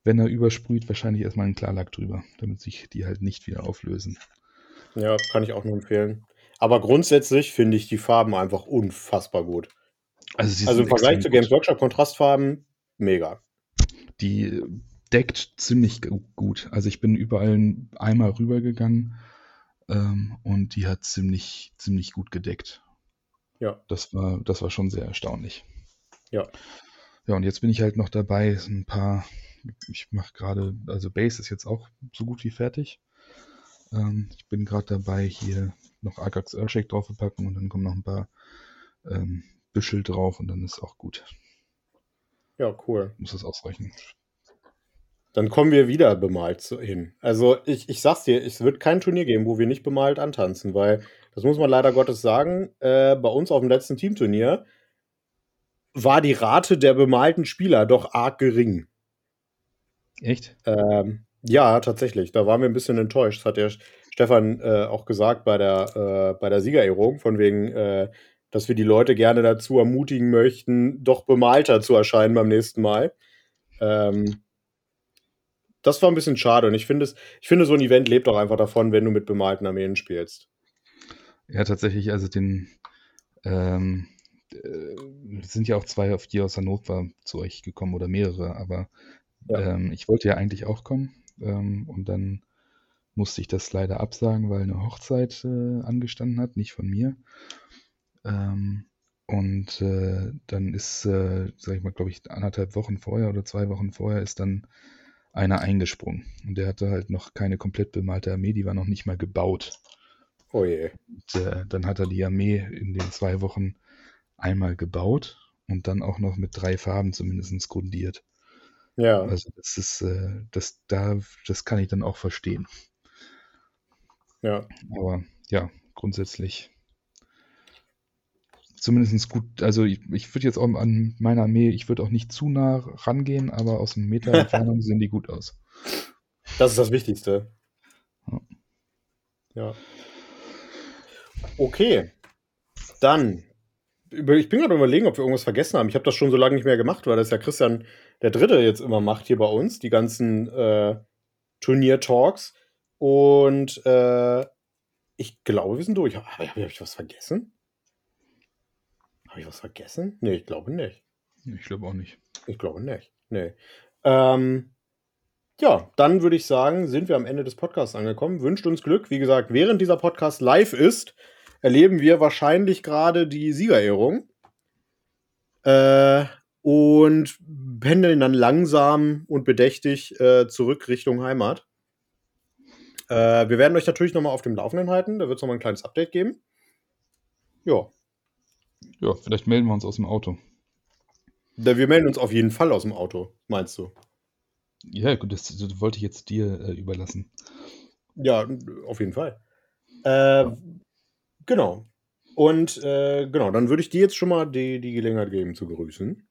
Speaker 2: wenn er übersprüht, wahrscheinlich erstmal einen Klarlack drüber, damit sich die halt nicht wieder auflösen.
Speaker 1: Ja, kann ich auch nur empfehlen. Aber grundsätzlich finde ich die Farben einfach unfassbar gut. Also, also im Vergleich zu Games Workshop Kontrastfarben, mega.
Speaker 2: Die deckt ziemlich gut. Also ich bin überall einmal rübergegangen ähm, und die hat ziemlich, ziemlich gut gedeckt.
Speaker 1: Ja.
Speaker 2: Das war, das war schon sehr erstaunlich.
Speaker 1: Ja.
Speaker 2: Ja, und jetzt bin ich halt noch dabei, ein paar, ich mache gerade, also Base ist jetzt auch so gut wie fertig. Ähm, ich bin gerade dabei, hier noch Agax Earthshake drauf zu packen und dann kommen noch ein paar ähm, Büschel drauf und dann ist auch gut.
Speaker 1: Ja, cool.
Speaker 2: Muss das ausreichen.
Speaker 1: Dann kommen wir wieder bemalt hin. Also ich, ich sag's dir, es wird kein Turnier geben, wo wir nicht bemalt antanzen, weil, das muss man leider Gottes sagen, äh, bei uns auf dem letzten Teamturnier war die Rate der bemalten Spieler doch arg gering.
Speaker 2: Echt?
Speaker 1: Ähm, ja, tatsächlich. Da waren wir ein bisschen enttäuscht. Das hat der Stefan äh, auch gesagt bei der, äh, bei der Siegerehrung, von wegen, äh, dass wir die Leute gerne dazu ermutigen möchten, doch bemalter zu erscheinen beim nächsten Mal. Ähm, das war ein bisschen schade und ich finde, ich finde, so ein Event lebt auch einfach davon, wenn du mit bemalten Armeen spielst.
Speaker 2: Ja, tatsächlich, also den, ähm, äh, sind ja auch zwei auf die aus Hannover zu euch gekommen oder mehrere, aber ja. ähm, ich wollte ja eigentlich auch kommen ähm, und dann musste ich das leider absagen, weil eine Hochzeit äh, angestanden hat, nicht von mir. Ähm, und äh, dann ist, äh, sag ich mal, glaube ich, anderthalb Wochen vorher oder zwei Wochen vorher ist dann einer eingesprungen. Und der hatte halt noch keine komplett bemalte Armee, die war noch nicht mal gebaut.
Speaker 1: Oh je.
Speaker 2: Und, äh, dann hat er die Armee in den zwei Wochen einmal gebaut und dann auch noch mit drei Farben zumindest grundiert.
Speaker 1: Ja.
Speaker 2: Also das ist, äh, das, da, das kann ich dann auch verstehen.
Speaker 1: Ja.
Speaker 2: Aber ja, grundsätzlich zumindest gut. Also ich, ich würde jetzt auch an meiner Armee, ich würde auch nicht zu nah rangehen, aber aus einem Meter Entfernung sehen die gut aus.
Speaker 1: Das ist das Wichtigste. Ja. ja. Okay. Dann ich bin gerade überlegen, ob wir irgendwas vergessen haben. Ich habe das schon so lange nicht mehr gemacht, weil das ja Christian der Dritte jetzt immer macht hier bei uns, die ganzen äh, Turnier-Talks. Und äh, ich glaube, wir sind durch. Habe hab, ich was vergessen? Habe ich was vergessen? Nee, ich glaube nicht.
Speaker 2: Ich glaube auch nicht.
Speaker 1: Ich glaube nicht. Nee. Ähm, ja, dann würde ich sagen, sind wir am Ende des Podcasts angekommen. Wünscht uns Glück. Wie gesagt, während dieser Podcast live ist, erleben wir wahrscheinlich gerade die Siegerehrung. Äh, und pendeln dann langsam und bedächtig äh, zurück Richtung Heimat. Äh, wir werden euch natürlich nochmal auf dem Laufenden halten. Da wird es nochmal ein kleines Update geben. Ja.
Speaker 2: Ja, vielleicht melden wir uns aus dem Auto.
Speaker 1: Wir melden uns auf jeden Fall aus dem Auto, meinst du?
Speaker 2: Ja, gut, das, das wollte ich jetzt dir äh, überlassen.
Speaker 1: Ja, auf jeden Fall. Äh, Genau. Und äh, genau, dann würde ich dir jetzt schon mal die, die Gelegenheit geben zu grüßen.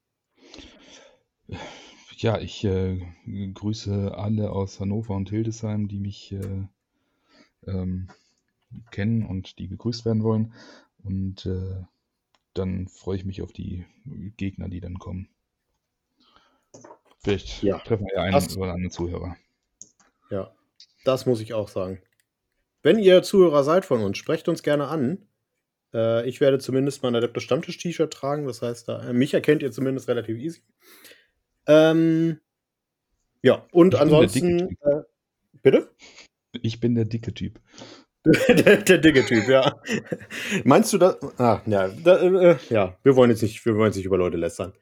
Speaker 2: Ja, ich äh, grüße alle aus Hannover und Hildesheim, die mich äh, ähm, kennen und die gegrüßt werden wollen. Und äh, dann freue ich mich auf die Gegner, die dann kommen. Vielleicht
Speaker 1: Ja,
Speaker 2: treffen wir einen
Speaker 1: das,
Speaker 2: oder anderen Zuhörer.
Speaker 1: ja, das muss ich auch sagen. Wenn ihr Zuhörer seid von uns, sprecht uns gerne an. Äh, ich werde zumindest mein Adeptus Stammtisch-T-Shirt tragen. Das heißt, da, äh, mich erkennt ihr zumindest relativ easy. Ähm, ja, und
Speaker 2: Ich
Speaker 1: ansonsten, äh, bitte?
Speaker 2: Ich bin der dicke Typ.
Speaker 1: der, der dicke Typ, ja. Meinst du das? Ah, ja, da, äh, ja, wir wollen jetzt nicht, wir wollen jetzt nicht über Leute lästern.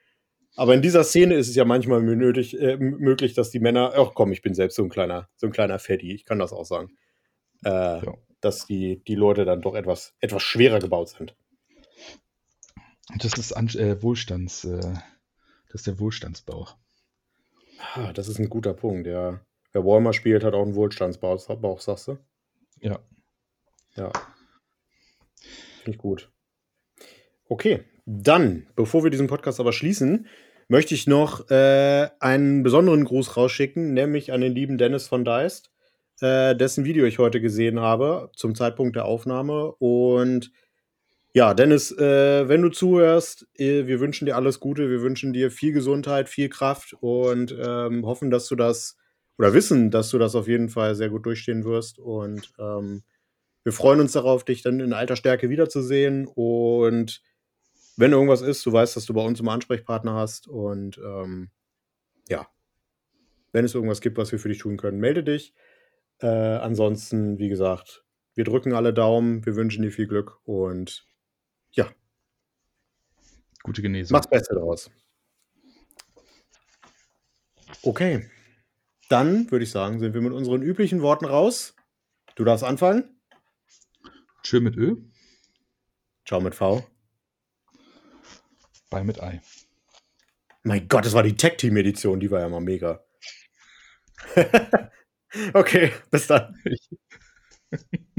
Speaker 1: Aber in dieser Szene ist es ja manchmal nötig, äh, möglich, dass die Männer, ach komm, ich bin selbst so ein kleiner, so ein kleiner Fatty, ich kann das auch sagen, äh,
Speaker 2: Ja.
Speaker 1: dass die, die Leute dann doch etwas, etwas schwerer gebaut sind.
Speaker 2: Das ist An äh, Wohlstands, äh, das ist der Wohlstandsbauch.
Speaker 1: Ah, das ist ein guter Punkt, ja. Wer Walmart spielt, hat auch einen Wohlstandsbauch, Bauch, sagst du?
Speaker 2: Ja.
Speaker 1: Ja, finde ich gut. Okay, dann, bevor wir diesen Podcast aber schließen, möchte ich noch äh, einen besonderen Gruß rausschicken, nämlich an den lieben Dennis von Deist, äh, dessen Video ich heute gesehen habe zum Zeitpunkt der Aufnahme. Und ja, Dennis, äh, wenn du zuhörst, äh, wir wünschen dir alles Gute, wir wünschen dir viel Gesundheit, viel Kraft und ähm, hoffen, dass du das oder wissen, dass du das auf jeden Fall sehr gut durchstehen wirst. Und ähm, wir freuen uns darauf, dich dann in alter Stärke wiederzusehen. Und wenn irgendwas ist, du weißt, dass du bei uns immer Ansprechpartner hast. Und ähm, ja, wenn es irgendwas gibt, was wir für dich tun können, melde dich. Äh, ansonsten, wie gesagt, wir drücken alle Daumen, wir wünschen dir viel Glück und ja,
Speaker 2: Gute Genesung.
Speaker 1: mach's Beste daraus. Okay, dann würde ich sagen, sind wir mit unseren üblichen Worten raus. Du darfst anfangen.
Speaker 2: Tschö mit Ö,
Speaker 1: Ciao mit V.
Speaker 2: bei mit Ei.
Speaker 1: Mein Gott, das war die Tech-Team-Edition, die war ja mal mega. okay, bis dann.